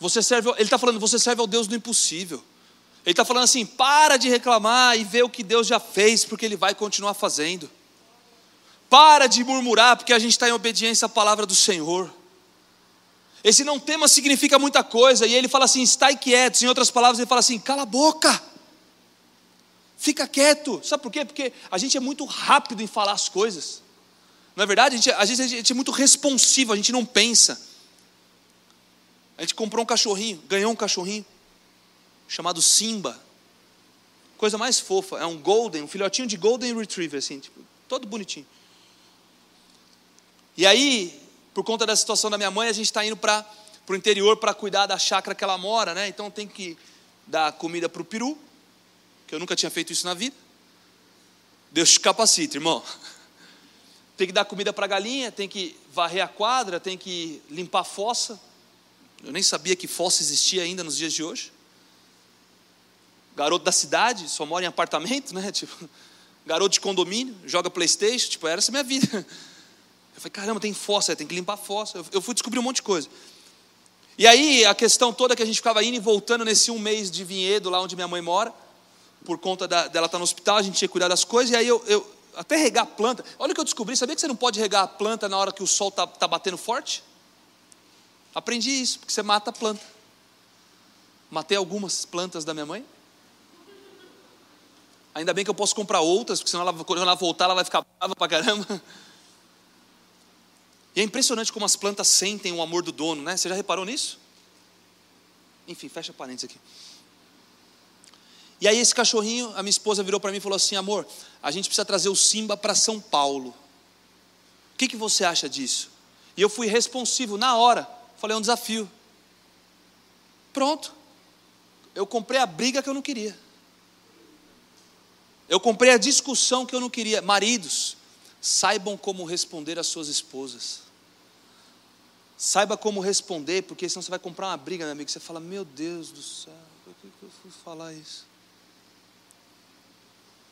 Você serve, ele está falando, você serve ao Deus do impossível. Ele está falando assim: para de reclamar e vê o que Deus já fez, porque Ele vai continuar fazendo. Para de murmurar, porque a gente está em obediência à palavra do Senhor. Esse não tema significa muita coisa, e ele fala assim: estai quietos. Em outras palavras, ele fala assim: cala a boca, fica quieto. Sabe por quê? Porque a gente é muito rápido em falar as coisas. Não é verdade? A gente, a gente é muito responsivo, a gente não pensa. A gente comprou um cachorrinho, ganhou um cachorrinho chamado Simba. Coisa mais fofa, é um golden, um filhotinho de golden retriever assim, tipo, todo bonitinho. E aí, por conta da situação da minha mãe, a gente está indo para o interior para cuidar da chácara que ela mora, né? Então tem que dar comida para o peru, que eu nunca tinha feito isso na vida. Deus te capacita, irmão. Tem que dar comida para a galinha, tem que varrer a quadra, tem que limpar a fossa. Eu nem sabia que fossa existia ainda nos dias de hoje garoto da cidade, só mora em apartamento, né? Tipo, garoto de condomínio, joga Playstation, tipo, era essa minha vida. Eu falei, caramba, tem fossa, tem que limpar fossa. Eu fui descobrir um monte de coisa. E aí, a questão toda que a gente ficava indo e voltando nesse um mês de vinhedo, lá onde minha mãe mora, por conta da, dela estar no hospital, a gente tinha que cuidar das coisas, e aí eu, eu até regar a planta. Olha o que eu descobri, sabia que você não pode regar a planta na hora que o sol está tá batendo forte? Aprendi isso, porque você mata a planta. Matei algumas plantas da minha mãe. Ainda bem que eu posso comprar outras, porque senão ela, quando ela voltar, ela vai ficar brava pra caramba. E é impressionante como as plantas sentem o amor do dono, né? Você já reparou nisso? Enfim, fecha parênteses aqui. E aí esse cachorrinho, a minha esposa virou para mim e falou assim: "Amor, a gente precisa trazer o Simba para São Paulo. O que, que você acha disso?" E eu fui responsivo na hora. Falei: "É um desafio." Pronto. Eu comprei a briga que eu não queria. Eu comprei a discussão que eu não queria. Maridos, saibam como responder às suas esposas. Saiba como responder, porque senão você vai comprar uma briga, meu amigo. Você fala: Meu Deus do céu, por que eu fui falar isso?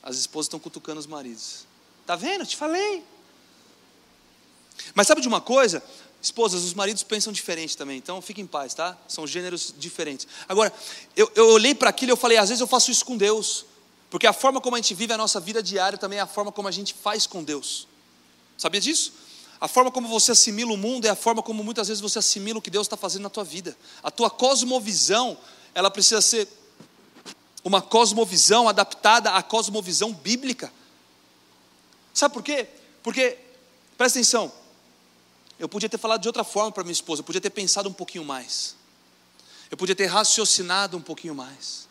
As esposas estão cutucando os maridos. Tá vendo? Te falei. Mas sabe de uma coisa? Esposas, os maridos pensam diferente também, então fique em paz, tá? São gêneros diferentes. Agora, eu, eu olhei para aquilo e eu falei, às vezes eu faço isso com Deus, porque a forma como a gente vive a nossa vida diária também é a forma como a gente faz com Deus. Sabia disso? A forma como você assimila o mundo é a forma como muitas vezes você assimila o que Deus está fazendo na tua vida. A tua cosmovisão, ela precisa ser uma cosmovisão adaptada à cosmovisão bíblica. Sabe por quê? Porque, presta atenção, eu podia ter falado de outra forma para minha esposa, eu podia ter pensado um pouquinho mais, eu podia ter raciocinado um pouquinho mais,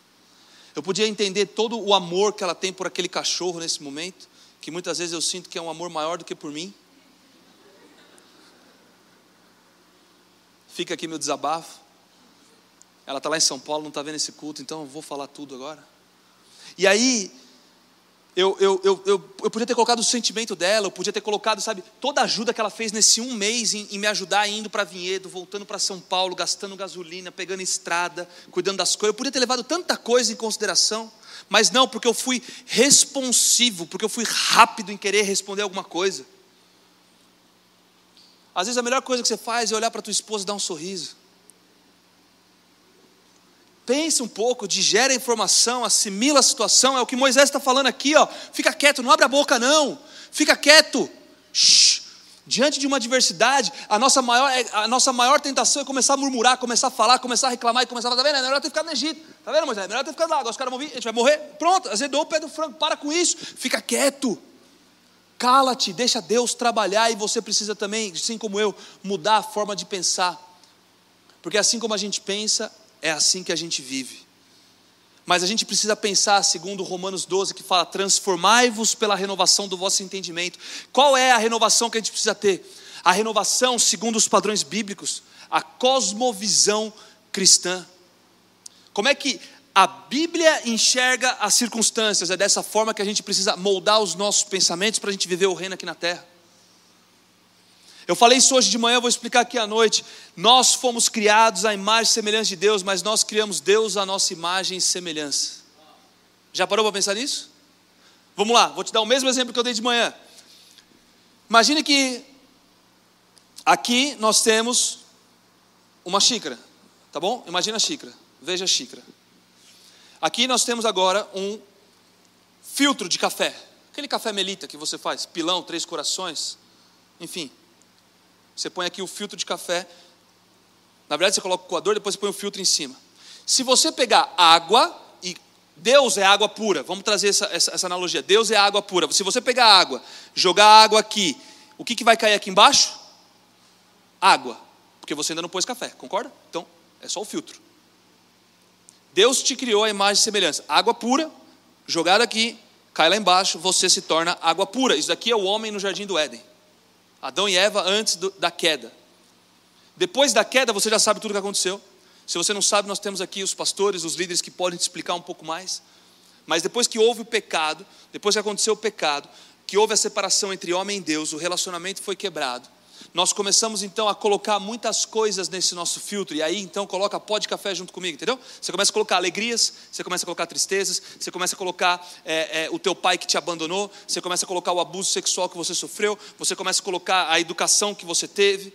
eu podia entender todo o amor que ela tem por aquele cachorro nesse momento, que muitas vezes eu sinto que é um amor maior do que por mim. Fica aqui meu desabafo. Ela está lá em São Paulo, não está vendo esse culto, então eu vou falar tudo agora. E aí, eu, eu, eu, eu, podia ter colocado o sentimento dela, eu podia ter colocado, sabe, toda a ajuda que ela fez nesse um mês em, em me ajudar indo para Vinhedo, voltando para São Paulo, gastando gasolina, pegando estrada, cuidando das coisas. Eu podia ter levado tanta coisa em consideração, mas não, porque eu fui responsivo, porque eu fui rápido em querer responder alguma coisa. Às vezes a melhor coisa que você faz é olhar para tua esposa e dar um sorriso. Pense um pouco, digere a informação, assimila a situação. É o que Moisés está falando aqui, ó. Fica quieto, não abre a boca, não. Fica quieto. Shhh. Diante de uma adversidade, a nossa, maior, é, a nossa maior tentação é começar a murmurar, começar a falar, começar a reclamar e começar a falar, tá vendo? É melhor ter ficado no Egito. Tá vendo, Moisés? É melhor ter ficado lá. Agora os caras vão vir, a gente vai morrer. Pronto, azedou o pé do frango. Para com isso. Fica quieto. Cala-te, deixa Deus trabalhar e você precisa também, assim como eu, mudar a forma de pensar. Porque assim como a gente pensa, é assim que a gente vive. Mas a gente precisa pensar, segundo Romanos 12, que fala: transformai-vos pela renovação do vosso entendimento. Qual é a renovação que a gente precisa ter? A renovação, segundo os padrões bíblicos, a cosmovisão cristã. Como é que a Bíblia enxerga as circunstâncias? É dessa forma que a gente precisa moldar os nossos pensamentos para a gente viver o reino aqui na terra. Eu falei isso hoje de manhã, vou explicar aqui à noite. Nós fomos criados à imagem e semelhança de Deus, mas nós criamos Deus à nossa imagem e semelhança. Já parou para pensar nisso? Vamos lá, vou te dar o mesmo exemplo que eu dei de manhã. Imagine que aqui nós temos uma xícara, tá bom? Imagina a xícara, veja a xícara. Aqui nós temos agora um filtro de café, aquele café melita que você faz, pilão, três corações, enfim. Você põe aqui o filtro de café. Na verdade, você coloca o coador, depois você põe o filtro em cima. Se você pegar água, e Deus é água pura, vamos trazer essa, essa, essa analogia: Deus é água pura. Se você pegar água, jogar água aqui, o que, que vai cair aqui embaixo? Água, porque você ainda não pôs café, concorda? Então, é só o filtro. Deus te criou a imagem e semelhança. Água pura, jogada aqui, cai lá embaixo, você se torna água pura. Isso daqui é o homem no jardim do Éden. Adão e Eva antes do, da queda. Depois da queda, você já sabe tudo o que aconteceu. Se você não sabe, nós temos aqui os pastores, os líderes que podem te explicar um pouco mais. Mas depois que houve o pecado, depois que aconteceu o pecado, que houve a separação entre homem e Deus, o relacionamento foi quebrado nós começamos então a colocar muitas coisas nesse nosso filtro, e aí então coloca pó de café junto comigo, entendeu? Você começa a colocar alegrias, você começa a colocar tristezas, você começa a colocar é, é, o teu pai que te abandonou, você começa a colocar o abuso sexual que você sofreu, você começa a colocar a educação que você teve,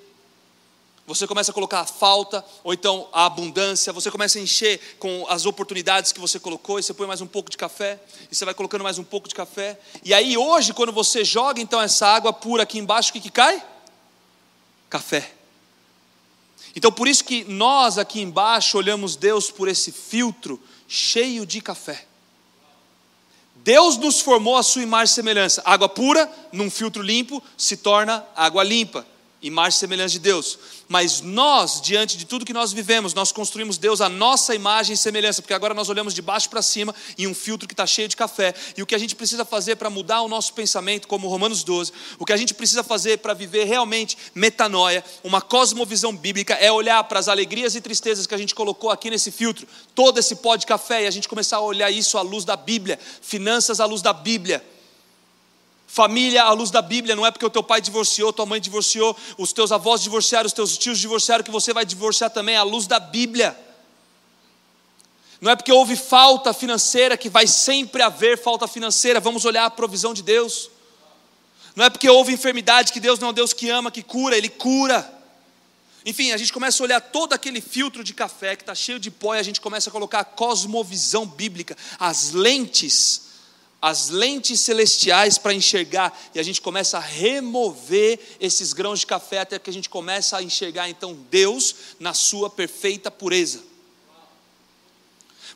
você começa a colocar a falta, ou então a abundância, você começa a encher com as oportunidades que você colocou, e você põe mais um pouco de café, e você vai colocando mais um pouco de café, e aí hoje, quando você joga então essa água pura aqui embaixo, o que, que cai? Café. Então, por isso que nós aqui embaixo olhamos Deus por esse filtro cheio de café. Deus nos formou a sua imagem e semelhança. Água pura, num filtro limpo, se torna água limpa imagem e semelhança de Deus. Mas nós, diante de tudo que nós vivemos, nós construímos Deus a nossa imagem e semelhança, porque agora nós olhamos de baixo para cima em um filtro que está cheio de café. E o que a gente precisa fazer para mudar o nosso pensamento, como Romanos 12, o que a gente precisa fazer para viver realmente metanoia, uma cosmovisão bíblica, é olhar para as alegrias e tristezas que a gente colocou aqui nesse filtro, todo esse pó de café, e a gente começar a olhar isso à luz da Bíblia, finanças à luz da Bíblia Família à luz da Bíblia, não é porque o teu pai divorciou, tua mãe divorciou, os teus avós divorciaram, os teus tios divorciaram, que você vai divorciar também à luz da Bíblia. Não é porque houve falta financeira que vai sempre haver falta financeira, vamos olhar a provisão de Deus. Não é porque houve enfermidade que Deus não é um Deus que ama, que cura, Ele cura. Enfim, a gente começa a olhar todo aquele filtro de café que está cheio de pó e a gente começa a colocar a cosmovisão bíblica, as lentes as lentes celestiais para enxergar, e a gente começa a remover esses grãos de café até que a gente começa a enxergar então Deus na sua perfeita pureza.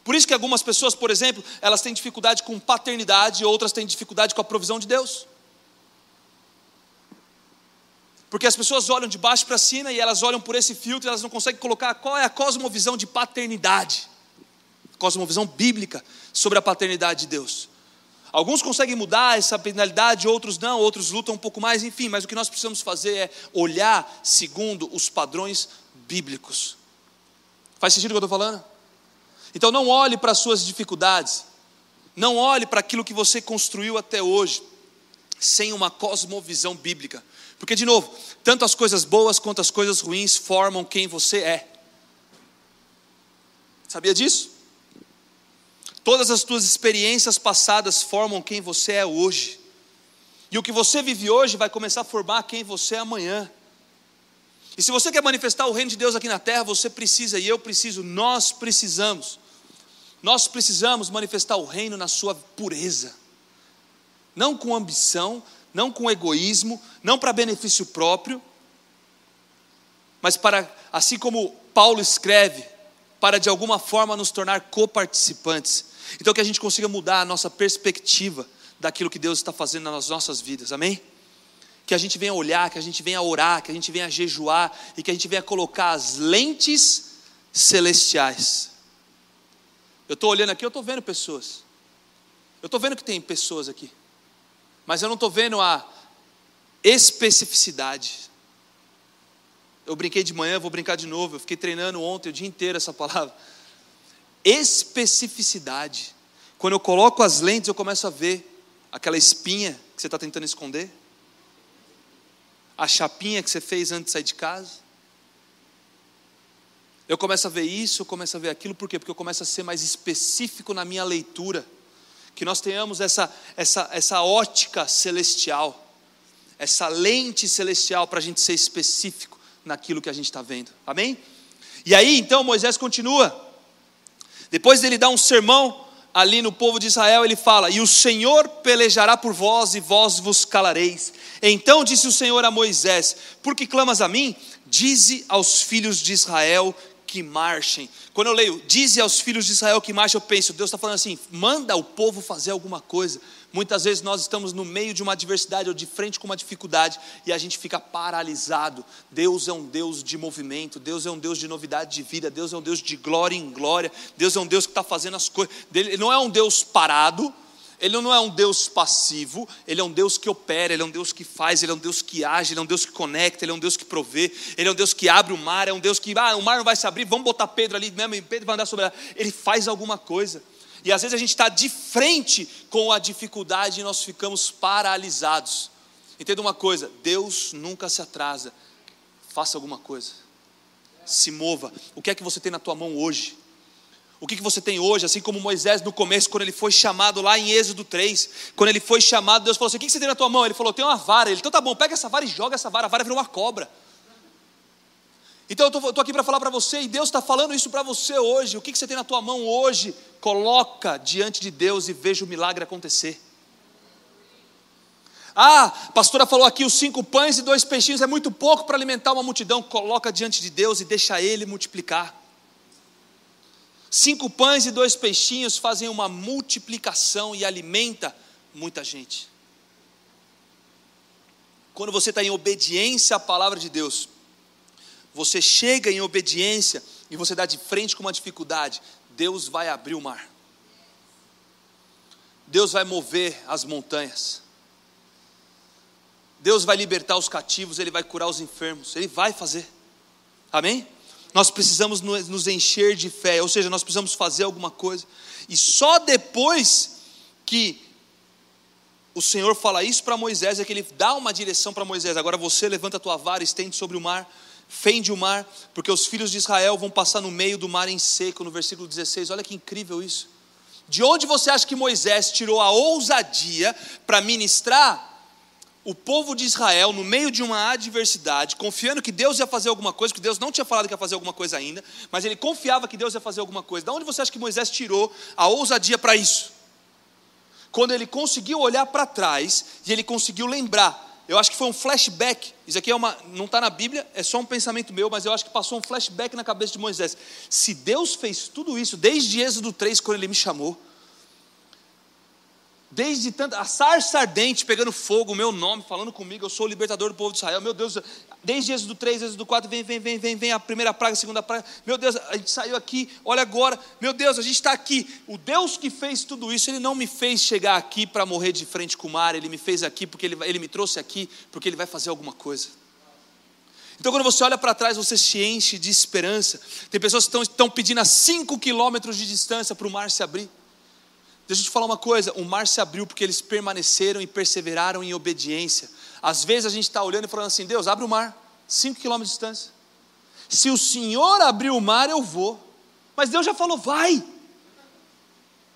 Por isso que algumas pessoas, por exemplo, elas têm dificuldade com paternidade, outras têm dificuldade com a provisão de Deus. Porque as pessoas olham de baixo para cima e elas olham por esse filtro e elas não conseguem colocar qual é a cosmovisão de paternidade, cosmovisão bíblica sobre a paternidade de Deus. Alguns conseguem mudar essa penalidade, outros não, outros lutam um pouco mais, enfim, mas o que nós precisamos fazer é olhar segundo os padrões bíblicos. Faz sentido o que eu estou falando? Então não olhe para as suas dificuldades, não olhe para aquilo que você construiu até hoje, sem uma cosmovisão bíblica. Porque, de novo, tanto as coisas boas quanto as coisas ruins formam quem você é. Sabia disso? Todas as tuas experiências passadas formam quem você é hoje. E o que você vive hoje vai começar a formar quem você é amanhã. E se você quer manifestar o reino de Deus aqui na terra, você precisa, e eu preciso, nós precisamos. Nós precisamos manifestar o reino na sua pureza. Não com ambição, não com egoísmo, não para benefício próprio, mas para, assim como Paulo escreve, para de alguma forma nos tornar coparticipantes então que a gente consiga mudar a nossa perspectiva daquilo que Deus está fazendo nas nossas vidas, amém? Que a gente venha olhar, que a gente venha orar, que a gente venha jejuar e que a gente venha colocar as lentes celestiais. Eu estou olhando aqui, eu estou vendo pessoas. Eu estou vendo que tem pessoas aqui. Mas eu não estou vendo a especificidade. Eu brinquei de manhã, vou brincar de novo. Eu fiquei treinando ontem o dia inteiro essa palavra especificidade. Quando eu coloco as lentes, eu começo a ver aquela espinha que você está tentando esconder, a chapinha que você fez antes de sair de casa. Eu começo a ver isso, eu começo a ver aquilo, por quê? Porque eu começo a ser mais específico na minha leitura. Que nós tenhamos essa, essa, essa ótica celestial, essa lente celestial para a gente ser específico naquilo que a gente está vendo. Amém? E aí então Moisés continua. Depois dele dar um sermão ali no povo de Israel, ele fala: E o Senhor pelejará por vós, e vós vos calareis. Então disse o Senhor a Moisés: Por que clamas a mim? Dize aos filhos de Israel que marchem. Quando eu leio, dize aos filhos de Israel que marchem, eu penso, Deus está falando assim: manda o povo fazer alguma coisa. Muitas vezes nós estamos no meio de uma adversidade ou de frente com uma dificuldade e a gente fica paralisado. Deus é um Deus de movimento, Deus é um Deus de novidade de vida, Deus é um Deus de glória em glória, Deus é um Deus que está fazendo as coisas. Ele não é um Deus parado, ele não é um Deus passivo, ele é um Deus que opera, ele é um Deus que faz, ele é um Deus que age, ele é um Deus que conecta, ele é um Deus que provê, ele é um Deus que abre o mar, é um Deus que, ah, o mar não vai se abrir, vamos botar Pedro ali mesmo, Pedro vai andar sobre ela. Ele faz alguma coisa. E às vezes a gente está de frente com a dificuldade e nós ficamos paralisados. Entenda uma coisa: Deus nunca se atrasa. Faça alguma coisa. Se mova. O que é que você tem na tua mão hoje? O que, que você tem hoje, assim como Moisés no começo, quando ele foi chamado lá em Êxodo 3, quando ele foi chamado, Deus falou assim: O que, que você tem na tua mão? Ele falou: Tem uma vara. Ele, então tá bom, pega essa vara e joga essa vara. A vara virou uma cobra. Então eu estou aqui para falar para você, e Deus está falando isso para você hoje. O que, que você tem na tua mão hoje? Coloca diante de Deus e veja o milagre acontecer. Ah, a pastora falou aqui: os cinco pães e dois peixinhos é muito pouco para alimentar uma multidão. Coloca diante de Deus e deixa Ele multiplicar. Cinco pães e dois peixinhos fazem uma multiplicação e alimenta muita gente. Quando você está em obediência à palavra de Deus, você chega em obediência e você dá de frente com uma dificuldade, Deus vai abrir o mar. Deus vai mover as montanhas. Deus vai libertar os cativos, Ele vai curar os enfermos, Ele vai fazer. Amém? Nós precisamos nos encher de fé, ou seja, nós precisamos fazer alguma coisa. E só depois que o Senhor fala isso para Moisés, é que ele dá uma direção para Moisés. Agora você levanta a tua vara, estende sobre o mar, fende o mar, porque os filhos de Israel vão passar no meio do mar em seco, no versículo 16. Olha que incrível isso. De onde você acha que Moisés tirou a ousadia para ministrar o povo de Israel no meio de uma adversidade, confiando que Deus ia fazer alguma coisa, que Deus não tinha falado que ia fazer alguma coisa ainda, mas ele confiava que Deus ia fazer alguma coisa. Da onde você acha que Moisés tirou a ousadia para isso? Quando ele conseguiu olhar para trás e ele conseguiu lembrar. Eu acho que foi um flashback. Isso aqui é uma, não está na Bíblia, é só um pensamento meu, mas eu acho que passou um flashback na cabeça de Moisés. Se Deus fez tudo isso desde Êxodo 3, quando ele me chamou, desde tanta, a sarça ardente pegando fogo, o meu nome, falando comigo, eu sou o libertador do povo de Israel, meu Deus, desde Êxodo 3, Êxodo 4, vem, vem, vem, vem, vem a primeira praga, a segunda praga, meu Deus, a gente saiu aqui, olha agora, meu Deus, a gente está aqui, o Deus que fez tudo isso, Ele não me fez chegar aqui para morrer de frente com o mar, Ele me fez aqui porque Ele, ele me trouxe aqui, porque Ele vai fazer alguma coisa. Então, quando você olha para trás, você se enche de esperança. Tem pessoas que estão, pedindo a 5 quilômetros de distância para o mar se abrir. Deixa eu te falar uma coisa: o mar se abriu porque eles permaneceram e perseveraram em obediência. Às vezes a gente está olhando e falando assim: Deus, abre o mar, 5 quilômetros de distância. Se o Senhor abrir o mar, eu vou. Mas Deus já falou, vai.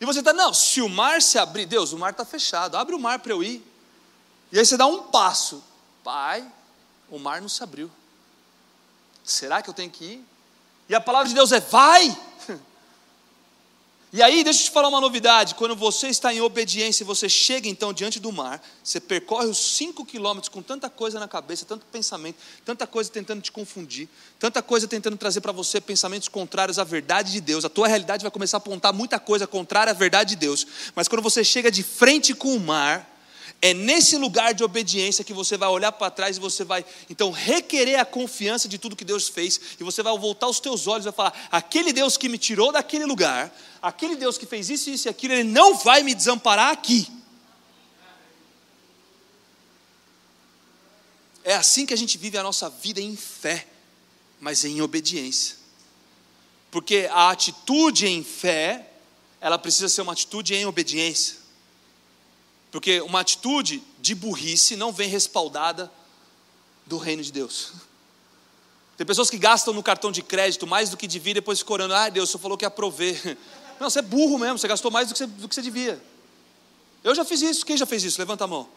E você está, não, se o mar se abrir, Deus, o mar está fechado, abre o mar para eu ir. E aí você dá um passo, pai, o mar não se abriu. Será que eu tenho que ir? E a palavra de Deus é: vai. E aí, deixa eu te falar uma novidade: quando você está em obediência e você chega então diante do mar, você percorre os cinco quilômetros com tanta coisa na cabeça, tanto pensamento, tanta coisa tentando te confundir, tanta coisa tentando trazer para você pensamentos contrários à verdade de Deus, a tua realidade vai começar a apontar muita coisa contrária à verdade de Deus, mas quando você chega de frente com o mar, é nesse lugar de obediência que você vai olhar para trás e você vai então requerer a confiança de tudo que Deus fez e você vai voltar os teus olhos e vai falar: aquele Deus que me tirou daquele lugar, aquele Deus que fez isso, isso e aquilo, ele não vai me desamparar aqui. É assim que a gente vive a nossa vida em fé, mas em obediência. Porque a atitude em fé, ela precisa ser uma atitude em obediência. Porque uma atitude de burrice não vem respaldada do reino de Deus. Tem pessoas que gastam no cartão de crédito mais do que devia, depois ficam orando, ah, Deus, você falou que ia prover. Não, você é burro mesmo, você gastou mais do que você, do que você devia. Eu já fiz isso, quem já fez isso? Levanta a mão.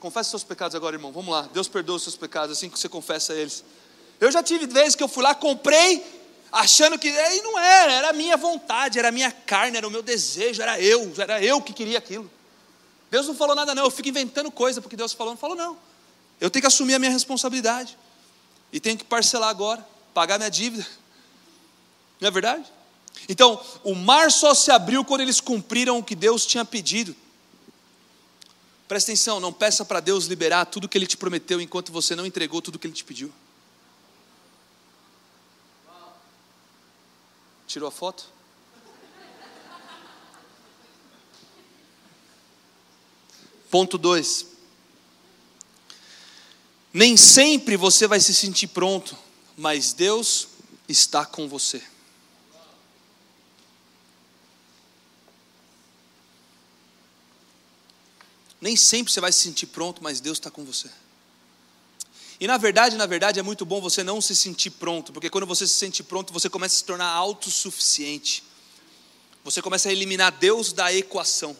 Confesse seus pecados agora, irmão. Vamos lá. Deus perdoa os seus pecados assim que você confessa eles. Eu já tive vezes que eu fui lá, comprei, achando que e não era, era a minha vontade, era a minha carne, era o meu desejo, era eu, era eu que queria aquilo. Deus não falou nada, não. Eu fico inventando coisa porque Deus falou. Não falou, não. Eu tenho que assumir a minha responsabilidade. E tenho que parcelar agora, pagar minha dívida. Não é verdade? Então, o mar só se abriu quando eles cumpriram o que Deus tinha pedido. Presta atenção, não peça para Deus liberar tudo que Ele te prometeu enquanto você não entregou tudo que Ele te pediu. Tirou a foto? Ponto 2. Nem sempre você vai se sentir pronto, mas Deus está com você. Nem sempre você vai se sentir pronto, mas Deus está com você. E na verdade, na verdade, é muito bom você não se sentir pronto, porque quando você se sente pronto, você começa a se tornar autossuficiente. Você começa a eliminar Deus da equação.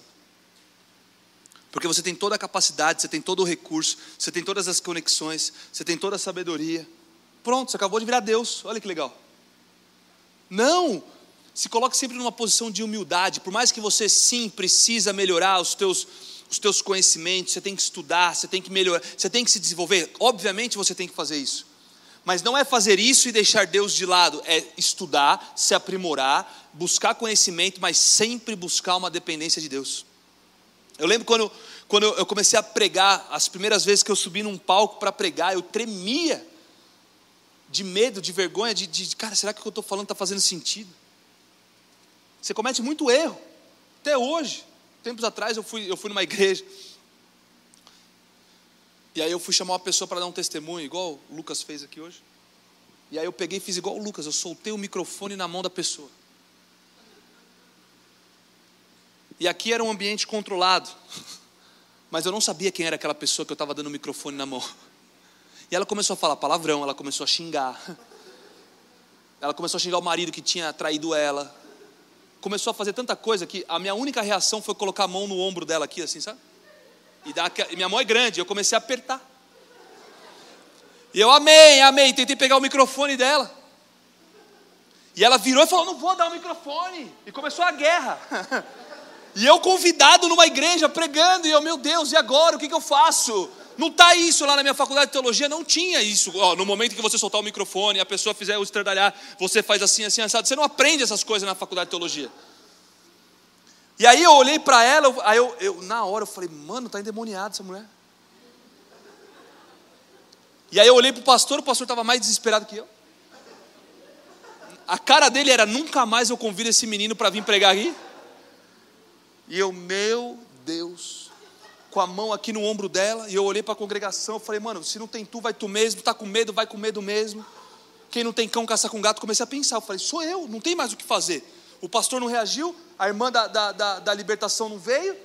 Porque você tem toda a capacidade, você tem todo o recurso, você tem todas as conexões, você tem toda a sabedoria. Pronto, você acabou de virar Deus. Olha que legal. Não! Se coloque sempre numa posição de humildade. Por mais que você sim precisa melhorar os teus os teus conhecimentos, você tem que estudar, você tem que melhorar, você tem que se desenvolver. Obviamente você tem que fazer isso. Mas não é fazer isso e deixar Deus de lado, é estudar, se aprimorar, buscar conhecimento, mas sempre buscar uma dependência de Deus. Eu lembro quando, quando eu comecei a pregar, as primeiras vezes que eu subi num palco para pregar, eu tremia de medo, de vergonha, de, de cara, será que o que eu estou falando está fazendo sentido? Você comete muito erro, até hoje. Tempos atrás eu fui, eu fui numa igreja, e aí eu fui chamar uma pessoa para dar um testemunho, igual o Lucas fez aqui hoje. E aí eu peguei e fiz igual o Lucas, eu soltei o microfone na mão da pessoa. E aqui era um ambiente controlado, mas eu não sabia quem era aquela pessoa que eu estava dando o microfone na mão. E ela começou a falar palavrão, ela começou a xingar. Ela começou a xingar o marido que tinha traído ela. Começou a fazer tanta coisa que a minha única reação foi colocar a mão no ombro dela aqui, assim, sabe? E, minha mão é grande, eu comecei a apertar. E eu amei, amei, tentei pegar o microfone dela. E ela virou e falou: Não vou dar o microfone. E começou a guerra. E eu convidado numa igreja pregando, e eu, meu Deus, e agora? O que, que eu faço? Não está isso lá na minha faculdade de teologia, não tinha isso. No momento que você soltar o microfone, a pessoa fizer o estradalhar, você faz assim, assim, assado. Você não aprende essas coisas na faculdade de teologia. E aí eu olhei para ela, aí eu, eu, na hora eu falei, mano, tá endemoniada essa mulher. E aí eu olhei para o pastor, o pastor estava mais desesperado que eu. A cara dele era, nunca mais eu convido esse menino para vir pregar aqui. E eu, meu Deus com a mão aqui no ombro dela, e eu olhei para a congregação, falei, mano, se não tem tu, vai tu mesmo, está com medo, vai com medo mesmo. Quem não tem cão, caça com gato. Comecei a pensar, eu falei, sou eu, não tem mais o que fazer. O pastor não reagiu, a irmã da, da, da, da libertação não veio,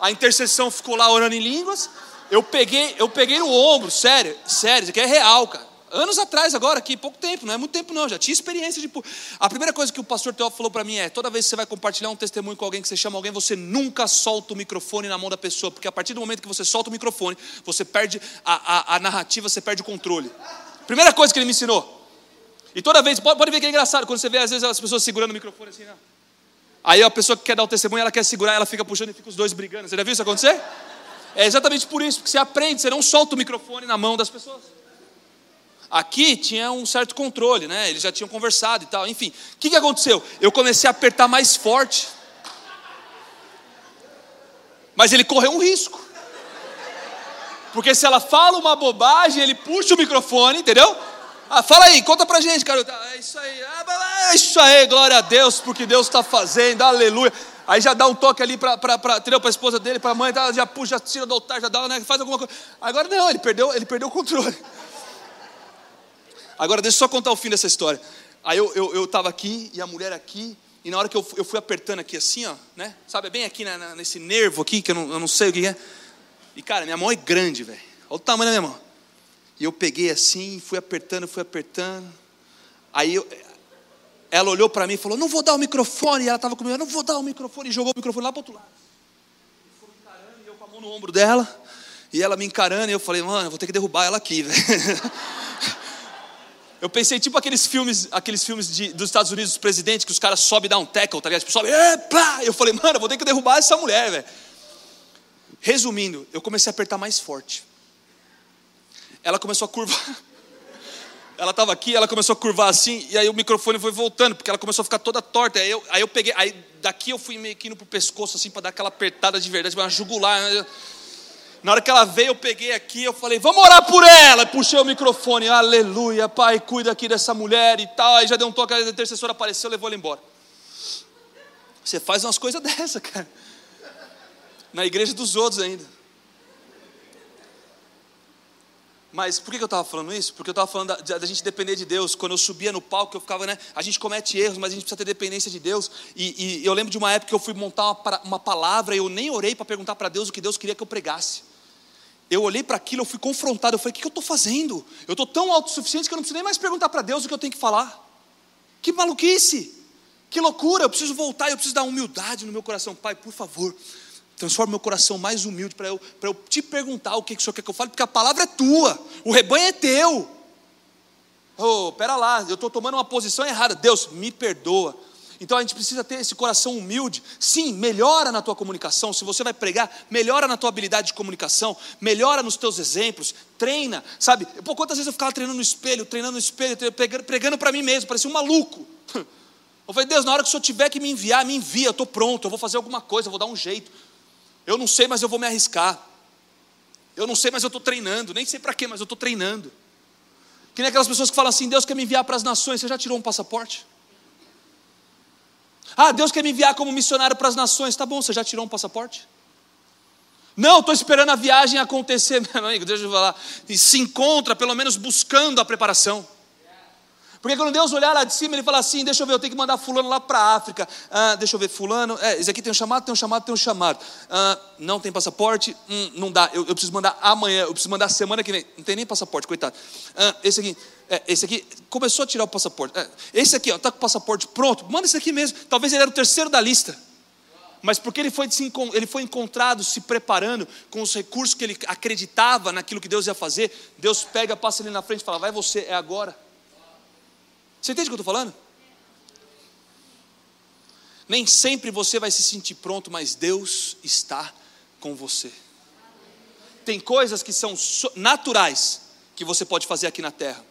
a intercessão ficou lá orando em línguas. Eu peguei, eu peguei no ombro, sério, sério, isso aqui é real, cara anos atrás, agora, aqui, pouco tempo, não é muito tempo não, já tinha experiência de. A primeira coisa que o pastor Teófilo falou para mim é: toda vez que você vai compartilhar um testemunho com alguém, que você chama alguém, você nunca solta o microfone na mão da pessoa, porque a partir do momento que você solta o microfone, você perde a, a, a narrativa, você perde o controle. Primeira coisa que ele me ensinou. E toda vez, pode, pode ver que é engraçado, quando você vê às vezes as pessoas segurando o microfone assim, né? Aí a pessoa que quer dar o testemunho, ela quer segurar, ela fica puxando e fica os dois brigando. Você já viu isso acontecer? É exatamente por isso, porque você aprende, você não solta o microfone na mão das pessoas. Aqui tinha um certo controle, né? Eles já tinham conversado e tal. Enfim, o que, que aconteceu? Eu comecei a apertar mais forte. Mas ele correu um risco. Porque se ela fala uma bobagem, ele puxa o microfone, entendeu? Ah, fala aí, conta pra gente, cara. É isso aí, ah, é isso aí, glória a Deus, porque Deus está fazendo, aleluia. Aí já dá um toque ali para a esposa dele, para a mãe, já puxa, já tira do altar, já dá, né, faz alguma coisa. Agora não, ele perdeu, ele perdeu o controle. Agora, deixa eu só contar o fim dessa história. Aí eu estava eu, eu aqui e a mulher aqui, e na hora que eu, eu fui apertando aqui assim, ó, né? Sabe, bem aqui na, na, nesse nervo aqui, que eu não, eu não sei o que é. E cara, minha mão é grande, velho. Olha o tamanho da minha mão. E eu peguei assim, fui apertando, fui apertando. Aí eu, ela olhou para mim e falou: Não vou dar o microfone. E ela estava comigo: Não vou dar o microfone. E jogou o microfone lá para outro lado. E encarando, e eu com a mão no ombro dela. E ela me encarando. E eu falei: Mano, eu vou ter que derrubar ela aqui, velho. Eu pensei tipo aqueles filmes, aqueles filmes de, dos Estados Unidos, dos presidentes, que os caras sobem e dão um tackle, tá ligado? Tipo, sobe, epa! Eu falei, mano, vou ter que derrubar essa mulher, velho. Resumindo, eu comecei a apertar mais forte. Ela começou a curvar. Ela estava aqui, ela começou a curvar assim, e aí o microfone foi voltando, porque ela começou a ficar toda torta. Aí eu, aí eu peguei, aí daqui eu fui meio que indo pro pescoço, assim, para dar aquela apertada de verdade, para jugular. Na hora que ela veio, eu peguei aqui, eu falei, vamos orar por ela. Puxei o microfone, aleluia, pai, cuida aqui dessa mulher e tal. Aí já deu um toque, a intercessora apareceu, levou ela embora. Você faz umas coisas dessa, cara. Na igreja dos outros ainda. Mas por que eu estava falando isso? Porque eu estava falando da, da, gente depender de Deus. Quando eu subia no palco, eu ficava, né? A gente comete erros, mas a gente precisa ter dependência de Deus. E, e eu lembro de uma época que eu fui montar uma, uma palavra e eu nem orei para perguntar para Deus o que Deus queria que eu pregasse eu olhei para aquilo, eu fui confrontado, eu falei, o que eu estou fazendo? Eu estou tão autossuficiente que eu não preciso nem mais perguntar para Deus o que eu tenho que falar. Que maluquice, que loucura, eu preciso voltar, eu preciso dar humildade no meu coração. Pai, por favor, transforma meu coração mais humilde para eu, eu te perguntar o que, que o Senhor quer que eu fale, porque a palavra é tua, o rebanho é teu. Oh, pera lá, eu estou tomando uma posição errada. Deus, me perdoa. Então a gente precisa ter esse coração humilde. Sim, melhora na tua comunicação. Se você vai pregar, melhora na tua habilidade de comunicação, melhora nos teus exemplos, treina, sabe? Pô, quantas vezes eu ficava treinando no espelho, treinando no espelho, pregando para mim mesmo, parecia um maluco. Eu falei, Deus, na hora que o Senhor tiver que me enviar, me envia, eu estou pronto, eu vou fazer alguma coisa, eu vou dar um jeito. Eu não sei, mas eu vou me arriscar. Eu não sei, mas eu estou treinando. Nem sei para quê, mas eu estou treinando. Que nem aquelas pessoas que falam assim: Deus quer me enviar para as nações. Você já tirou um passaporte? Ah, Deus quer me enviar como missionário para as nações. Tá bom, você já tirou um passaporte? Não, estou esperando a viagem acontecer. Meu amigo, deixa eu falar. E se encontra, pelo menos, buscando a preparação. Porque quando Deus olhar lá de cima, Ele fala assim: Deixa eu ver, eu tenho que mandar Fulano lá para a África. Ah, deixa eu ver, Fulano, é, esse aqui tem um chamado, tem um chamado, tem um chamado. Ah, não tem passaporte, hum, não dá. Eu, eu, preciso mandar amanhã, eu preciso mandar semana que vem. Não tem nem passaporte, coitado. Ah, esse aqui, é, esse aqui começou a tirar o passaporte. É, esse aqui, está com o passaporte pronto, manda esse aqui mesmo. Talvez ele era o terceiro da lista mas porque ele foi, ele foi encontrado se preparando com os recursos que ele acreditava naquilo que Deus ia fazer, Deus pega, passa ele na frente e fala: Vai você, é agora. Você entende o que eu estou falando? Nem sempre você vai se sentir pronto, mas Deus está com você. Tem coisas que são naturais que você pode fazer aqui na terra.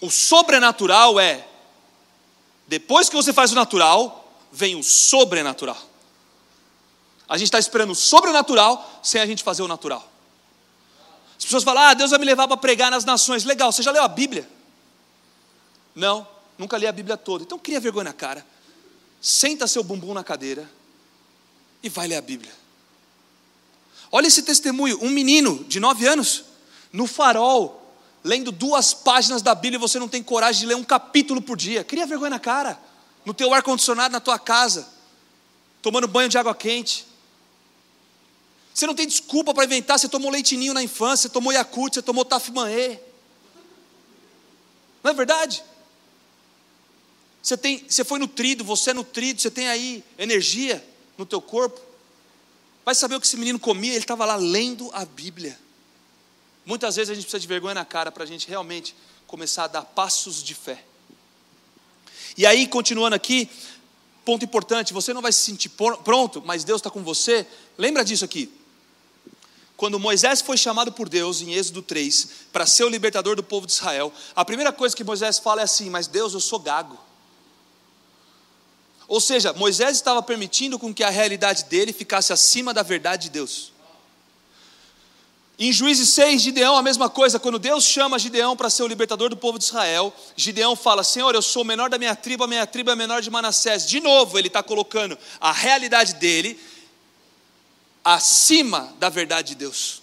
O sobrenatural é, depois que você faz o natural, vem o sobrenatural. A gente está esperando o sobrenatural sem a gente fazer o natural. As pessoas falam, ah, Deus vai me levar para pregar nas nações. Legal, você já leu a Bíblia? Não, nunca li a Bíblia toda. Então cria vergonha na cara. Senta seu bumbum na cadeira e vai ler a Bíblia. Olha esse testemunho, um menino de nove anos, no farol, lendo duas páginas da Bíblia e você não tem coragem de ler um capítulo por dia. Cria vergonha na cara. No teu ar-condicionado na tua casa, tomando banho de água quente. Você não tem desculpa para inventar, você tomou leitinho na infância, você tomou Yakult, você tomou Tafmanê. Não é verdade? Você, tem, você foi nutrido, você é nutrido, você tem aí energia no teu corpo. Vai saber o que esse menino comia, ele estava lá lendo a Bíblia. Muitas vezes a gente precisa de vergonha na cara para a gente realmente começar a dar passos de fé. E aí, continuando aqui, ponto importante: você não vai se sentir pronto, mas Deus está com você. Lembra disso aqui. Quando Moisés foi chamado por Deus, em Êxodo 3, para ser o libertador do povo de Israel, a primeira coisa que Moisés fala é assim: Mas Deus, eu sou gago. Ou seja, Moisés estava permitindo com que a realidade dele ficasse acima da verdade de Deus. Em Juízes 6, Gideão, a mesma coisa, quando Deus chama Gideão para ser o libertador do povo de Israel, Gideão fala: Senhor, eu sou o menor da minha tribo, a minha tribo é a menor de Manassés. De novo, ele está colocando a realidade dele acima da verdade de Deus.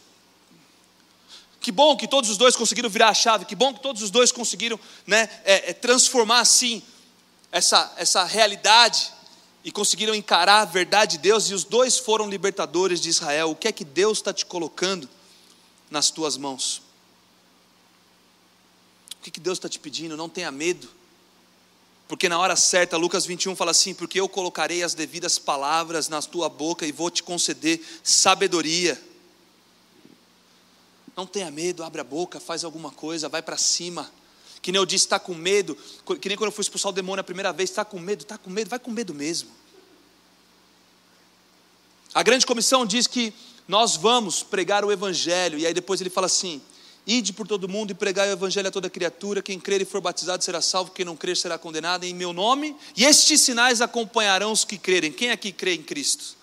Que bom que todos os dois conseguiram virar a chave, que bom que todos os dois conseguiram né, é, é, transformar assim essa, essa realidade e conseguiram encarar a verdade de Deus, e os dois foram libertadores de Israel. O que é que Deus está te colocando nas tuas mãos? O que, que Deus está te pedindo? Não tenha medo, porque na hora certa, Lucas 21 fala assim: Porque eu colocarei as devidas palavras na tua boca e vou te conceder sabedoria. Não tenha medo, abre a boca, faz alguma coisa, vai para cima. Que nem eu disse, está com medo. Que nem quando eu fui expulsar o demônio a primeira vez, está com medo, está com medo, vai com medo mesmo. A grande comissão diz que nós vamos pregar o Evangelho, e aí depois ele fala assim: Ide por todo mundo e pregai o Evangelho a toda criatura, quem crer e for batizado será salvo, quem não crer será condenado em meu nome, e estes sinais acompanharão os que crerem. Quem aqui crê em Cristo?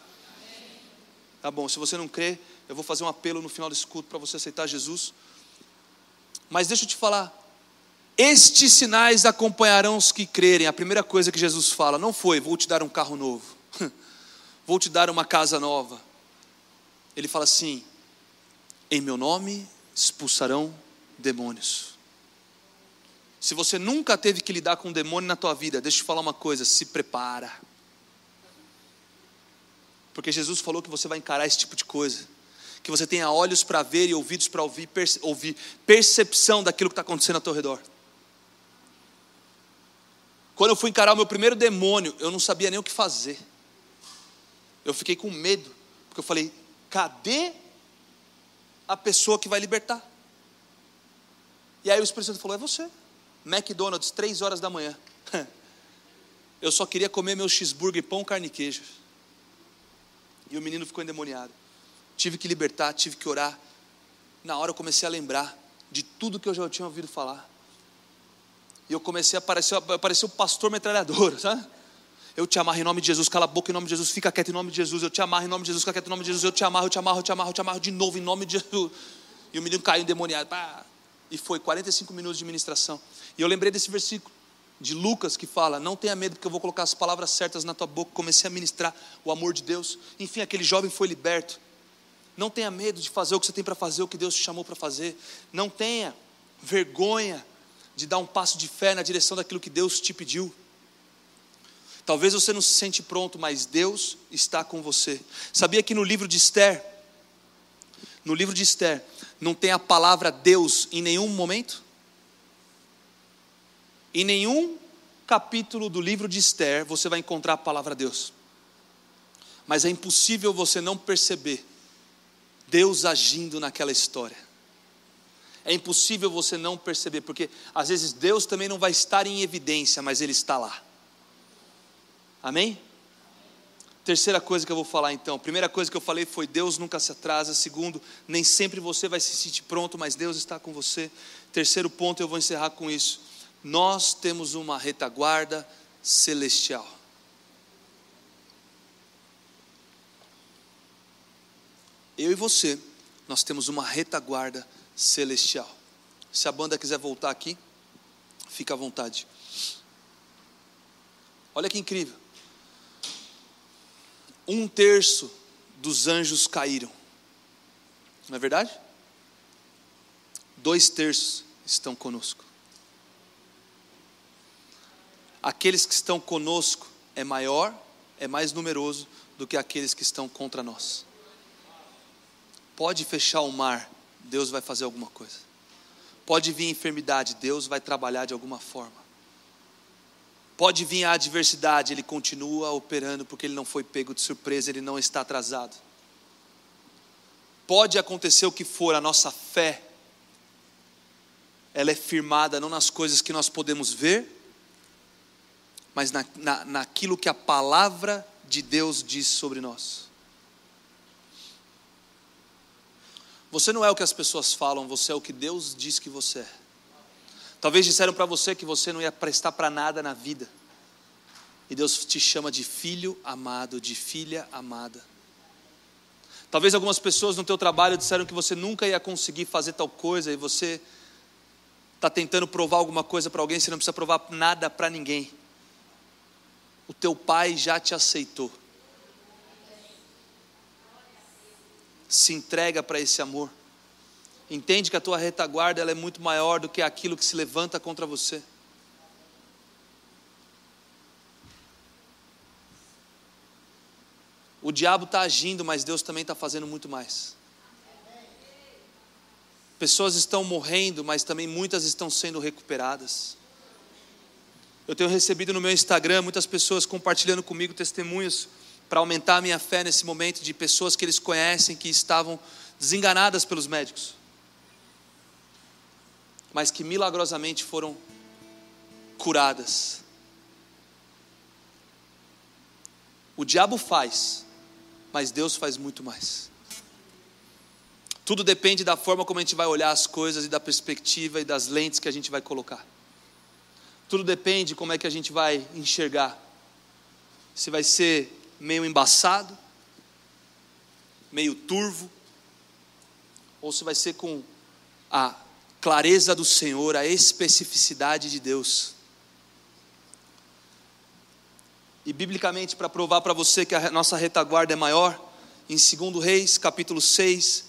Tá bom, se você não crê, eu vou fazer um apelo no final desse culto para você aceitar Jesus. Mas deixa eu te falar, estes sinais acompanharão os que crerem. A primeira coisa que Jesus fala não foi: vou te dar um carro novo, vou te dar uma casa nova. Ele fala assim: em meu nome expulsarão demônios. Se você nunca teve que lidar com um demônio na tua vida, deixa eu te falar uma coisa: se prepara. Porque Jesus falou que você vai encarar esse tipo de coisa. Que você tenha olhos para ver e ouvidos para ouvir, perce ouvir, percepção daquilo que está acontecendo ao teu redor. Quando eu fui encarar o meu primeiro demônio, eu não sabia nem o que fazer. Eu fiquei com medo, porque eu falei: cadê a pessoa que vai libertar? E aí o Espírito Santo falou: é você. McDonald's, três horas da manhã. Eu só queria comer meu cheeseburger, pão, carne e queijo. E o menino ficou endemoniado. Tive que libertar, tive que orar. Na hora eu comecei a lembrar de tudo que eu já tinha ouvido falar. E eu comecei a aparecer, aparecer o pastor metralhador, sabe? Eu te amarro em nome de Jesus, cala a boca em nome de Jesus, fica quieto em nome de Jesus, eu te amarro em nome de Jesus, fica quieto em nome de Jesus, eu te amarro, eu te amarro, eu te amarro, eu te amarro de novo em nome de Jesus. E o menino caiu endemoniado. Pá. E foi 45 minutos de ministração. E eu lembrei desse versículo de Lucas que fala: Não tenha medo, porque eu vou colocar as palavras certas na tua boca. Comecei a ministrar o amor de Deus. Enfim, aquele jovem foi liberto. Não tenha medo de fazer o que você tem para fazer, o que Deus te chamou para fazer. Não tenha vergonha de dar um passo de fé na direção daquilo que Deus te pediu. Talvez você não se sente pronto, mas Deus está com você. Sabia que no livro de Esther, no livro de Esther, não tem a palavra Deus em nenhum momento? Em nenhum capítulo do livro de Esther você vai encontrar a palavra Deus. Mas é impossível você não perceber Deus agindo naquela história. É impossível você não perceber, porque às vezes Deus também não vai estar em evidência, mas Ele está lá. Amém? Terceira coisa que eu vou falar então. Primeira coisa que eu falei foi: Deus nunca se atrasa. Segundo, nem sempre você vai se sentir pronto, mas Deus está com você. Terceiro ponto, eu vou encerrar com isso. Nós temos uma retaguarda celestial. Eu e você, nós temos uma retaguarda celestial. Se a banda quiser voltar aqui, fica à vontade. Olha que incrível. Um terço dos anjos caíram. Não é verdade? Dois terços estão conosco. Aqueles que estão conosco é maior, é mais numeroso do que aqueles que estão contra nós. Pode fechar o mar, Deus vai fazer alguma coisa. Pode vir enfermidade, Deus vai trabalhar de alguma forma. Pode vir a adversidade, Ele continua operando porque Ele não foi pego de surpresa, Ele não está atrasado. Pode acontecer o que for, a nossa fé, ela é firmada não nas coisas que nós podemos ver, mas na, na, naquilo que a palavra de Deus diz sobre nós. Você não é o que as pessoas falam, você é o que Deus diz que você é. Talvez disseram para você que você não ia prestar para nada na vida. E Deus te chama de filho amado, de filha amada. Talvez algumas pessoas no teu trabalho disseram que você nunca ia conseguir fazer tal coisa e você está tentando provar alguma coisa para alguém, você não precisa provar nada para ninguém. O teu pai já te aceitou. Se entrega para esse amor. Entende que a tua retaguarda ela é muito maior do que aquilo que se levanta contra você. O diabo está agindo, mas Deus também está fazendo muito mais. Pessoas estão morrendo, mas também muitas estão sendo recuperadas. Eu tenho recebido no meu Instagram muitas pessoas compartilhando comigo testemunhos para aumentar a minha fé nesse momento de pessoas que eles conhecem que estavam desenganadas pelos médicos, mas que milagrosamente foram curadas. O diabo faz, mas Deus faz muito mais. Tudo depende da forma como a gente vai olhar as coisas e da perspectiva e das lentes que a gente vai colocar. Tudo depende como é que a gente vai enxergar. Se vai ser meio embaçado, meio turvo, ou se vai ser com a clareza do Senhor, a especificidade de Deus. E biblicamente, para provar para você que a nossa retaguarda é maior, em 2 Reis, capítulo 6,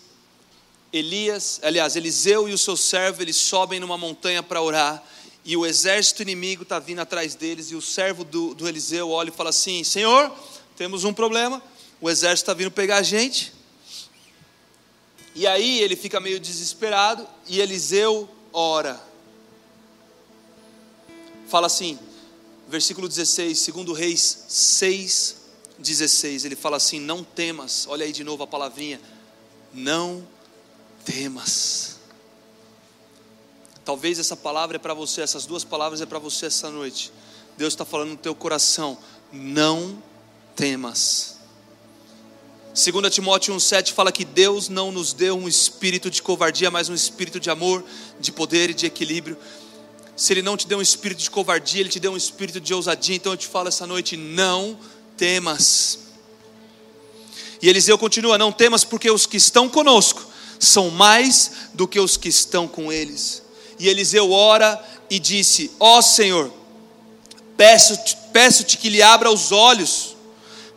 Elias, aliás, Eliseu e o seu servo, eles sobem numa montanha para orar, e o exército inimigo está vindo atrás deles, e o servo do, do Eliseu olha e fala assim: Senhor, temos um problema, o exército está vindo pegar a gente. E aí ele fica meio desesperado e Eliseu ora. Fala assim, versículo 16, segundo Reis 6, 16, ele fala assim: Não temas, olha aí de novo a palavrinha, não temas. Talvez essa palavra é para você, essas duas palavras é para você essa noite. Deus está falando no teu coração: não temas. 2 Timóteo 1,7 fala que Deus não nos deu um espírito de covardia, mas um espírito de amor, de poder e de equilíbrio. Se Ele não te deu um espírito de covardia, Ele te deu um espírito de ousadia. Então eu te falo essa noite: não temas. E Eliseu continua: não temas, porque os que estão conosco são mais do que os que estão com eles. E Eliseu ora e disse: Ó oh, Senhor, peço-te peço que lhe abra os olhos,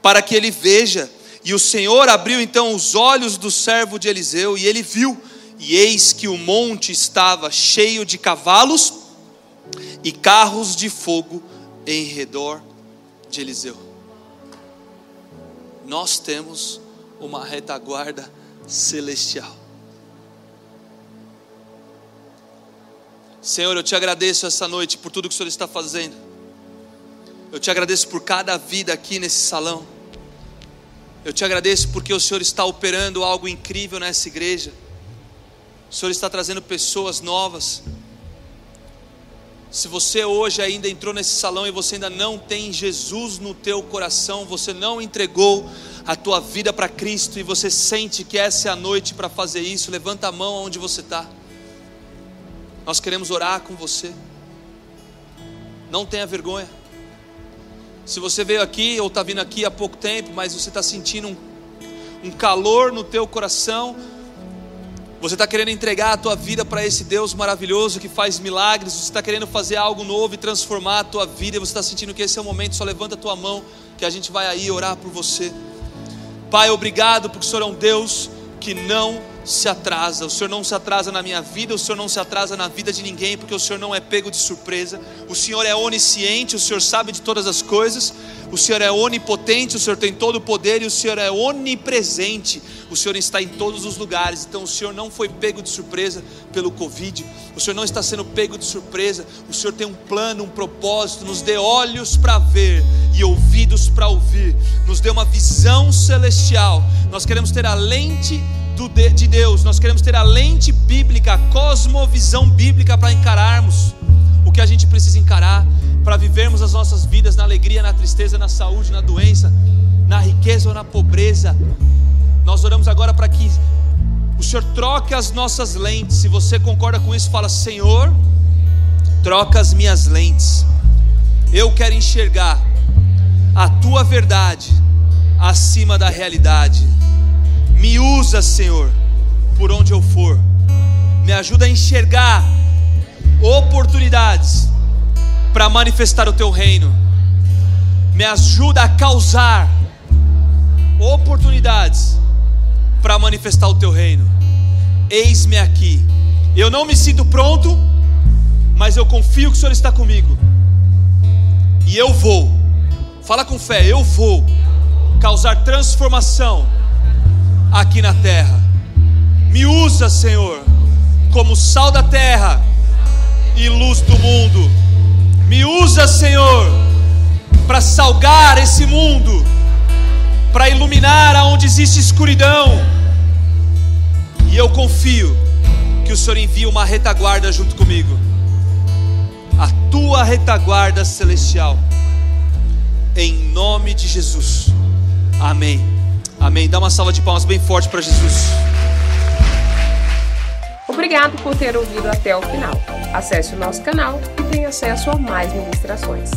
para que ele veja. E o Senhor abriu então os olhos do servo de Eliseu, e ele viu, e eis que o monte estava cheio de cavalos e carros de fogo em redor de Eliseu. Nós temos uma retaguarda celestial. Senhor, eu te agradeço essa noite por tudo que o Senhor está fazendo. Eu te agradeço por cada vida aqui nesse salão. Eu te agradeço porque o Senhor está operando algo incrível nessa igreja. O Senhor está trazendo pessoas novas. Se você hoje ainda entrou nesse salão e você ainda não tem Jesus no teu coração, você não entregou a tua vida para Cristo e você sente que essa é a noite para fazer isso, levanta a mão onde você está. Nós queremos orar com você. Não tenha vergonha. Se você veio aqui ou está vindo aqui há pouco tempo, mas você está sentindo um, um calor no teu coração, você está querendo entregar a tua vida para esse Deus maravilhoso que faz milagres, você está querendo fazer algo novo e transformar a tua vida, você está sentindo que esse é o momento, só levanta a tua mão, que a gente vai aí orar por você. Pai, obrigado porque o Senhor é um Deus que não se atrasa. O Senhor não se atrasa na minha vida, o Senhor não se atrasa na vida de ninguém, porque o Senhor não é pego de surpresa. O Senhor é onisciente, o Senhor sabe de todas as coisas. O Senhor é onipotente, o Senhor tem todo o poder e o Senhor é onipresente. O Senhor está em todos os lugares. Então o Senhor não foi pego de surpresa pelo Covid. O Senhor não está sendo pego de surpresa. O Senhor tem um plano, um propósito. Nos dê olhos para ver e ouvidos para ouvir. Nos dê uma visão celestial. Nós queremos ter a lente de Deus, nós queremos ter a lente bíblica, a cosmovisão bíblica para encararmos o que a gente precisa encarar, para vivermos as nossas vidas na alegria, na tristeza, na saúde, na doença, na riqueza ou na pobreza. Nós oramos agora para que o Senhor troque as nossas lentes. Se você concorda com isso, fala: Senhor, troca as minhas lentes. Eu quero enxergar a tua verdade acima da realidade. Me usa, Senhor, por onde eu for. Me ajuda a enxergar oportunidades para manifestar o teu reino. Me ajuda a causar oportunidades para manifestar o teu reino. Eis-me aqui. Eu não me sinto pronto, mas eu confio que o Senhor está comigo. E eu vou. Fala com fé, eu vou causar transformação aqui na terra. Me usa, Senhor, como sal da terra e luz do mundo. Me usa, Senhor, para salgar esse mundo, para iluminar aonde existe escuridão. E eu confio que o Senhor envia uma retaguarda junto comigo. A tua retaguarda celestial. Em nome de Jesus. Amém. Amém. Dá uma salva de palmas bem forte para Jesus. Obrigado por ter ouvido até o final. Acesse o nosso canal e tenha acesso a mais ministrações.